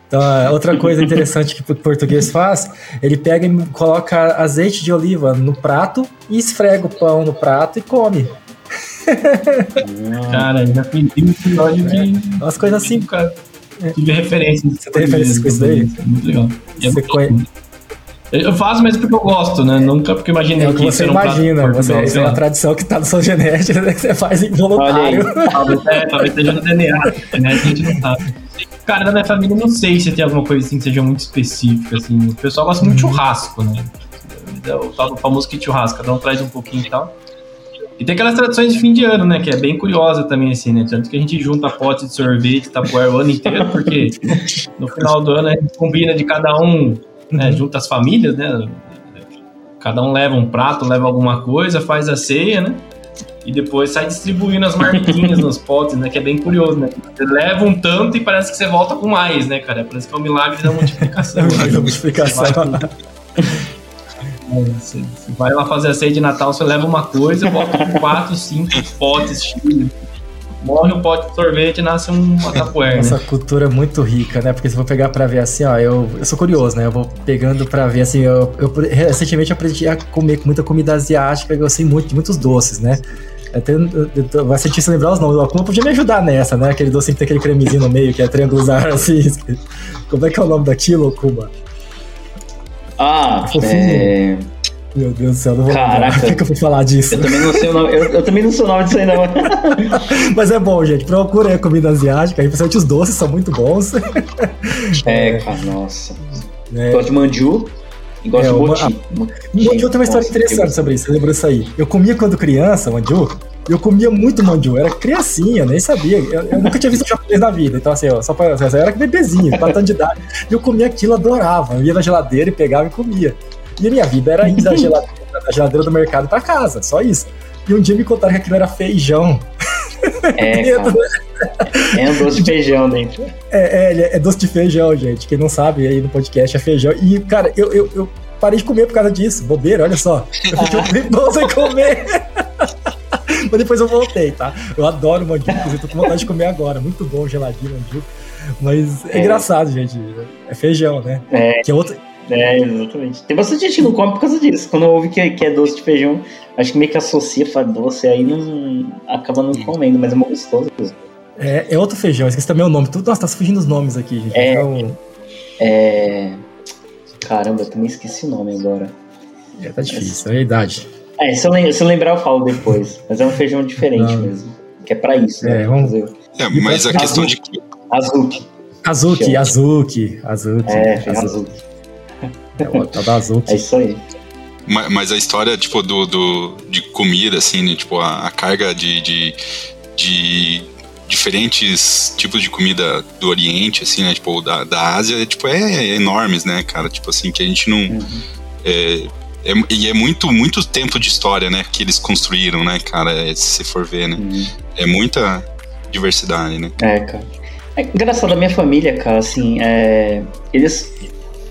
Então, é outra coisa interessante que o português faz, ele pega e coloca azeite de oliva no prato e esfrega o pão no prato e come. Cara, já fiz um episódio que. Umas coisas assim. Tive referências. Você tem referências com isso daí? Muito legal. E é Você conhe-. Eu faço mesmo porque eu gosto, né? Nunca porque imaginei É o que que você isso era um imagina. Você, isso é uma lá. tradição que tá na sua genética, né, que você faz involuntário. Talvez, é, talvez seja no DNA, né? A gente não sabe. Cara, da minha família, não sei se tem alguma coisa assim que seja muito específica, assim. O pessoal gosta muito de churrasco, né? É o famoso kit churrasco, cada um traz um pouquinho e tal. E tem aquelas tradições de fim de ano, né? Que é bem curiosa também, assim, né? Tanto que a gente junta pote de sorvete, tapoer o ano inteiro, porque no final do ano a gente combina de cada um, né? Junta as famílias, né? Cada um leva um prato, leva alguma coisa, faz a ceia, né? E depois sai distribuindo as marmitinhas nos potes, né? Que é bem curioso, né? Você leva um tanto e parece que você volta com mais, né, cara? Parece que é o milagre da multiplicação. né? Uma explicação. Você você vai lá fazer a ceia de Natal, você leva uma coisa, volta com quatro, cinco potes cheios. Morre um pote de sorvete e nasce um tapuer, Essa né? cultura é muito rica, né? Porque se eu vou pegar pra ver assim, ó, eu, eu sou curioso, né? Eu vou pegando pra ver assim, eu, eu recentemente aprendi a comer muita comida asiática, eu gostei muito de muitos doces, né? Até, vai sentir se lembrar os nomes. O Akuma podia me ajudar nessa, né? Aquele doce que tem aquele cremezinho no meio, que é triangular, assim. Como é que é o nome daquilo, Akuma? Ah, Fofinho. é... Meu Deus do céu, não vou. Caraca. Por que, eu fui falar disso? eu também não sei o nome. Eu, eu também não sei o nome disso aí, não. Mas é bom, gente. Procura aí a comida asiática, aí, principalmente os doces são muito bons. É, cara, nossa. É. Gosto de manju e gosto É, de o boti. Manju tem uma história Nossa, interessante sobre isso, lembrou isso aí? Eu comia quando criança, manju, e eu comia muito eu era criancinha, nem sabia. Eu, eu nunca tinha visto um japonês na vida, então assim, ó, só pra, eu era bebezinho, 4 anos de idade. E eu comia aquilo, adorava. Eu ia na geladeira e pegava e comia. E a minha vida era ir da geladeira, da geladeira do mercado pra casa, só isso. E um dia me contaram que aquilo era feijão. É, cara. É um doce de feijão dentro. É, é, ele é doce de feijão, gente. Quem não sabe aí no podcast é feijão. E, cara, eu, eu, eu parei de comer por causa disso. Bobeira, olha só. Eu fiquei um tempão sem comer. Mas depois eu voltei, tá? Eu adoro mandio, inclusive tô com vontade de comer agora. Muito bom, geladinho, mandio. Mas é, É. engraçado, gente. É feijão, né? É. Que é outra. É, exatamente. Tem bastante gente que não come por causa disso. Quando ouve que, que é doce de feijão, acho que meio que associa, fala doce, aí não acaba não comendo, mas é muito gostoso. É, é outro feijão, esqueci também o nome. Tudo, nossa, tá fugindo os nomes aqui, gente. É. Então, É. Caramba, eu também esqueci o nome agora. é, tá difícil, é a idade. É, se eu, se eu lembrar, eu falo depois. Mas é um feijão diferente Não. mesmo. que é pra isso, né? É, vamos- Fazer- É, mas a questão de. Azuki. Azuki, Chama. Azuki, Azuki. É, Azuki. Azuki. É o Azuki. É isso aí. ma- Mas a história, tipo, do, do, de comida, assim, né? Tipo, a, a carga de, de, de diferentes tipos de comida do Oriente, assim, né? Tipo, da, da Ásia, tipo, é, enormes, né, cara? Tipo assim, que a gente não. Uhum. É, é- e é muito, muito tempo de história, né? Que eles construíram, né, cara? é, se você for ver, né? Uhum. É muita diversidade, né? É, cara. É engraçado, a minha família, cara, assim, é, eles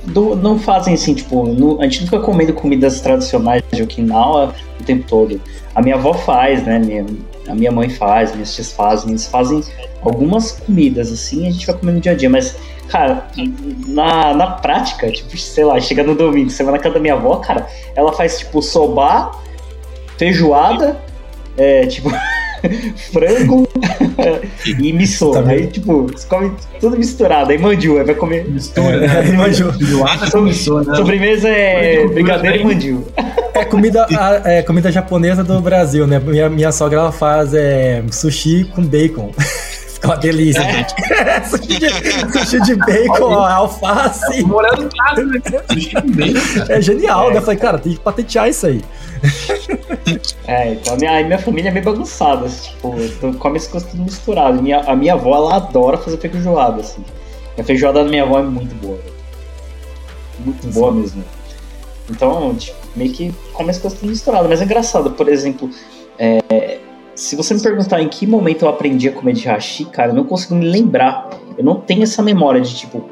do- não fazem assim, tipo, não- a gente não fica comendo comidas tradicionais de Okinawa o tempo todo. A minha avó faz, né? Minha, a minha mãe faz, minhas tias fazem, eles fazem algumas comidas assim, a gente vai comendo no dia a dia, mas, cara, na, na prática, tipo, sei lá, chega no domingo, você vai na casa da minha avó, cara, ela faz tipo soba, feijoada, é, tipo, frango e miso. Tá aí, tipo, você come tudo misturado. Aí mandiu, aí vai comer. Mistura, É, né? Feijoada né? Sobremesa é brigadeiro e mandiu. É comida, a- é comida japonesa do Brasil, né? Minha, minha sogra ela faz é, sushi com bacon. Fica uma delícia, gente. sushi, de, sushi de bacon, ó, alface. Morando em casa, né? Sushi com bacon. É genial, É. né? Eu falei, cara, tem que patentear isso aí. É, então a minha, a minha família é meio bagunçada, assim, tipo, então come as coisas tudo misturado. Minha, a minha avó, ela adora fazer feijoada, assim. A feijoada da minha avó é muito boa, velho. Muito boa mesmo. Então, tipo, meio que come as coisas tudo misturado. Mas é engraçado, por exemplo, é, se você me perguntar em que momento eu aprendi a comer de hashi, cara, eu não consigo me lembrar. Eu não tenho essa memória de, tipo,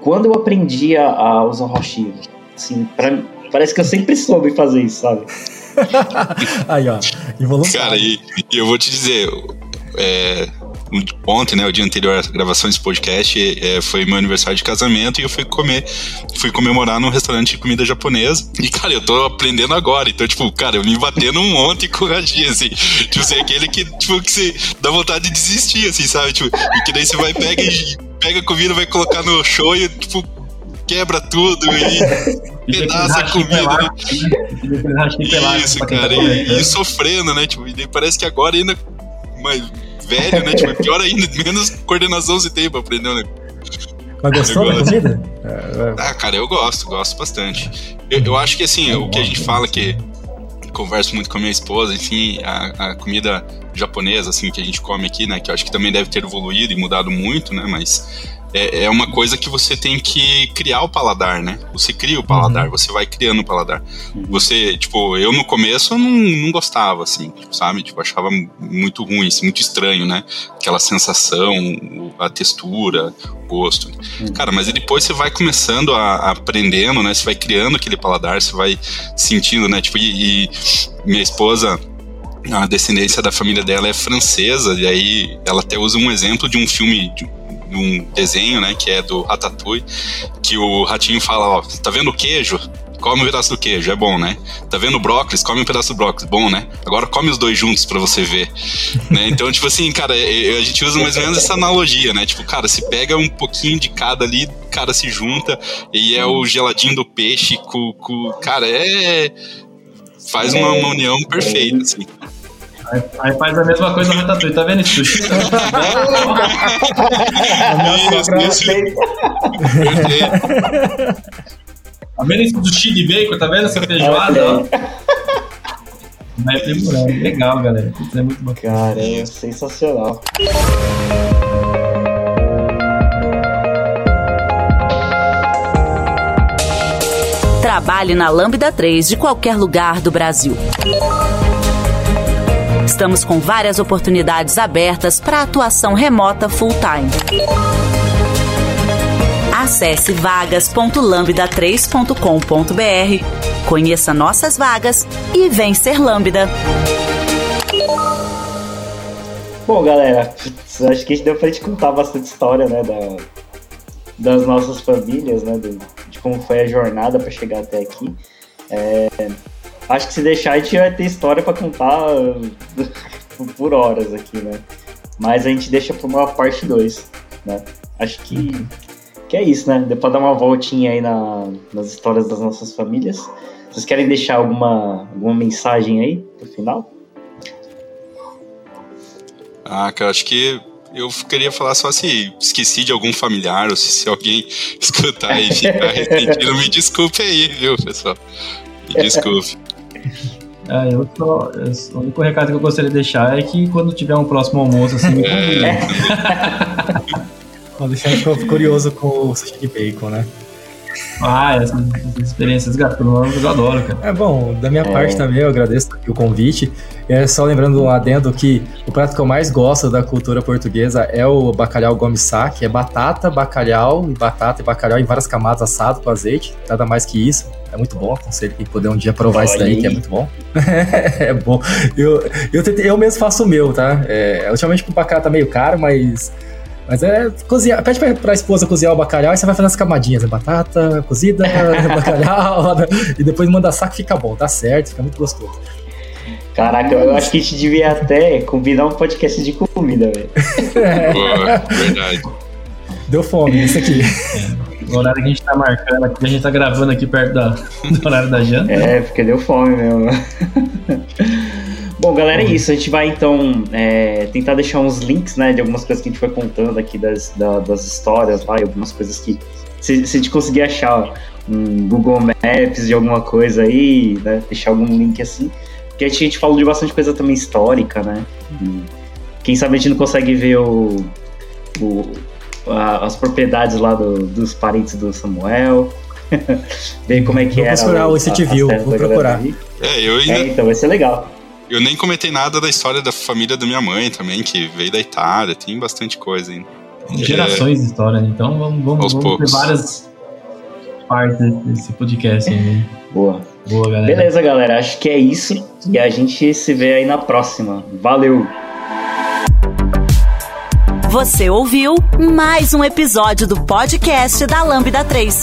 quando eu aprendi a, a usar hashi. Assim, pra, parece que eu sempre soube fazer isso, sabe? Aí, ó. Involuntário. Cara, e, e eu vou te dizer, é, ontem, né, o dia anterior à gravação desse podcast, é, foi meu aniversário de casamento e eu fui comer, fui comemorar num restaurante de comida japonesa. E, cara, eu tô aprendendo agora. Então, tipo, cara, eu me batendo um ontem com o Raji, assim. Tipo, assim, aquele que, tipo, que você dá vontade de desistir, assim, sabe? Tipo, e que daí você vai, pega e pega a comida, vai colocar no show e, tipo, quebra tudo e pedaça a comida. né? e Isso, tá cara, e, e sofrendo, né? Tipo, e parece que agora ainda mais velho, né? Tipo, é pior ainda, menos coordenação você tem pra aprender, né? Mas gostou da comida? É, é. Ah, cara, eu gosto, gosto bastante. Eu, eu acho que assim, o que a gente fala que converso muito com a minha esposa, enfim, a, a comida japonesa, assim, que a gente come aqui, né? Que eu acho que também deve ter evoluído e mudado muito, né? Mas é, é uma coisa que você tem que criar o paladar, né? Você cria o paladar, você vai criando o paladar. Você, tipo, eu no começo eu não, não gostava, assim, tipo, sabe? Tipo, achava muito ruim, assim, muito estranho, né? Aquela sensação, a textura, o gosto. Cara, mas depois você vai começando a, a aprendendo, né? Você vai criando aquele paladar, você vai sentindo, né? Tipo, e, e minha esposa, a descendência da família dela é francesa, e aí ela até usa um exemplo de um filme, de de um desenho, né? Que é do Ratatouille, que o ratinho fala, ó, tá vendo o queijo? Come um pedaço do queijo, é bom, né? Tá vendo o brócolis? Come um pedaço do brócolis, bom, né? Agora come os dois juntos pra você ver. né? Então, tipo assim, cara, a gente usa mais ou menos essa analogia, né? Tipo, cara, se pega um pouquinho de cada ali, cara se junta e é o geladinho do peixe com. com cara, é. Faz uma, uma união perfeita, assim. Aí, aí faz a mesma coisa no Ratatouille, tá vendo? Isso, isso, perfeito. Tá vendo esse sushi de bacon? Tá vendo essa feijoada? Vai aprimorando. Legal, galera. Putz, é muito bom. Cara, é sensacional. Trabalhe na Lambda 3 de qualquer lugar do Brasil. Estamos com várias oportunidades abertas para atuação remota full-time. Acesse vagas.lambda3.com.br, conheça nossas vagas e vem ser Lambda. Bom, galera, acho que a gente deu pra gente contar bastante história, né, da, das nossas famílias, né, de como foi a jornada pra chegar até aqui. É, acho que se deixar a gente vai ter história pra contar por horas aqui, né? Mas a gente deixa pra uma parte 2, né? Acho que, que é isso, né? Deu pra dar uma voltinha aí na, nas histórias das nossas famílias. Vocês querem deixar alguma, alguma mensagem aí pro final? Ah, cara, acho que eu queria falar só se esqueci de algum familiar ou se, se alguém escutar e ficar ressentido, me desculpe aí, viu, pessoal? Me desculpe. É, eu tô, o único recado que eu gostaria de deixar é que quando tiver um próximo almoço, assim. É. o Alexandre ficou curioso com o sushi de bacon, né? Ah, essas, experiências gastronômicas eu adoro, cara. É bom, da minha é. parte também, eu agradeço o convite. É só lembrando um adendo que o prato que eu mais gosto da cultura portuguesa é o bacalhau gomissá, que é batata, bacalhau e batata e bacalhau em várias camadas assado com azeite, nada mais que isso. É muito bom, aconselho quem puder um dia provar isso daí, que é muito bom. é bom. Eu, eu, tentei, eu mesmo faço o meu, tá? É, ultimamente o bacalhau tá meio caro, mas mas é cozinhar. Pede pra, pra esposa cozinhar o bacalhau e você vai fazendo as camadinhas. Né? Batata, cozida, bacalhau. e depois manda saco fica bom, tá certo, fica muito gostoso. Caraca, eu acho que a gente devia até combinar um podcast de comida, velho. É. verdade. Deu fome, isso aqui. É, o horário que a gente tá marcando aqui, a gente tá gravando aqui perto da, do horário da janta. É, porque deu fome mesmo. Bom, galera, é isso. A gente vai então é, tentar deixar uns links, né, de algumas coisas que a gente foi contando aqui das, da, das histórias lá, e algumas coisas que. Se, se a gente conseguir achar um Google Maps de alguma coisa aí, né, deixar algum link assim. Porque a gente, a gente falou de bastante coisa também histórica, né? E quem sabe a gente não consegue ver o, o a, as propriedades lá do, dos parentes do Samuel. ver como é que era. Vou procurar o City View, vou procurar. É, eu ainda... é, então vai ser legal. Eu nem comentei nada da história da família da minha mãe também, que veio da Itália, tem bastante coisa ainda. Gerações é... de história, né? Então vamos, vamos, vamos ter várias partes desse podcast aí. Boa. Boa, galera. Beleza, galera. Acho que é isso. E a gente se vê aí na próxima. Valeu! Você ouviu mais um episódio do podcast da Lambda 3.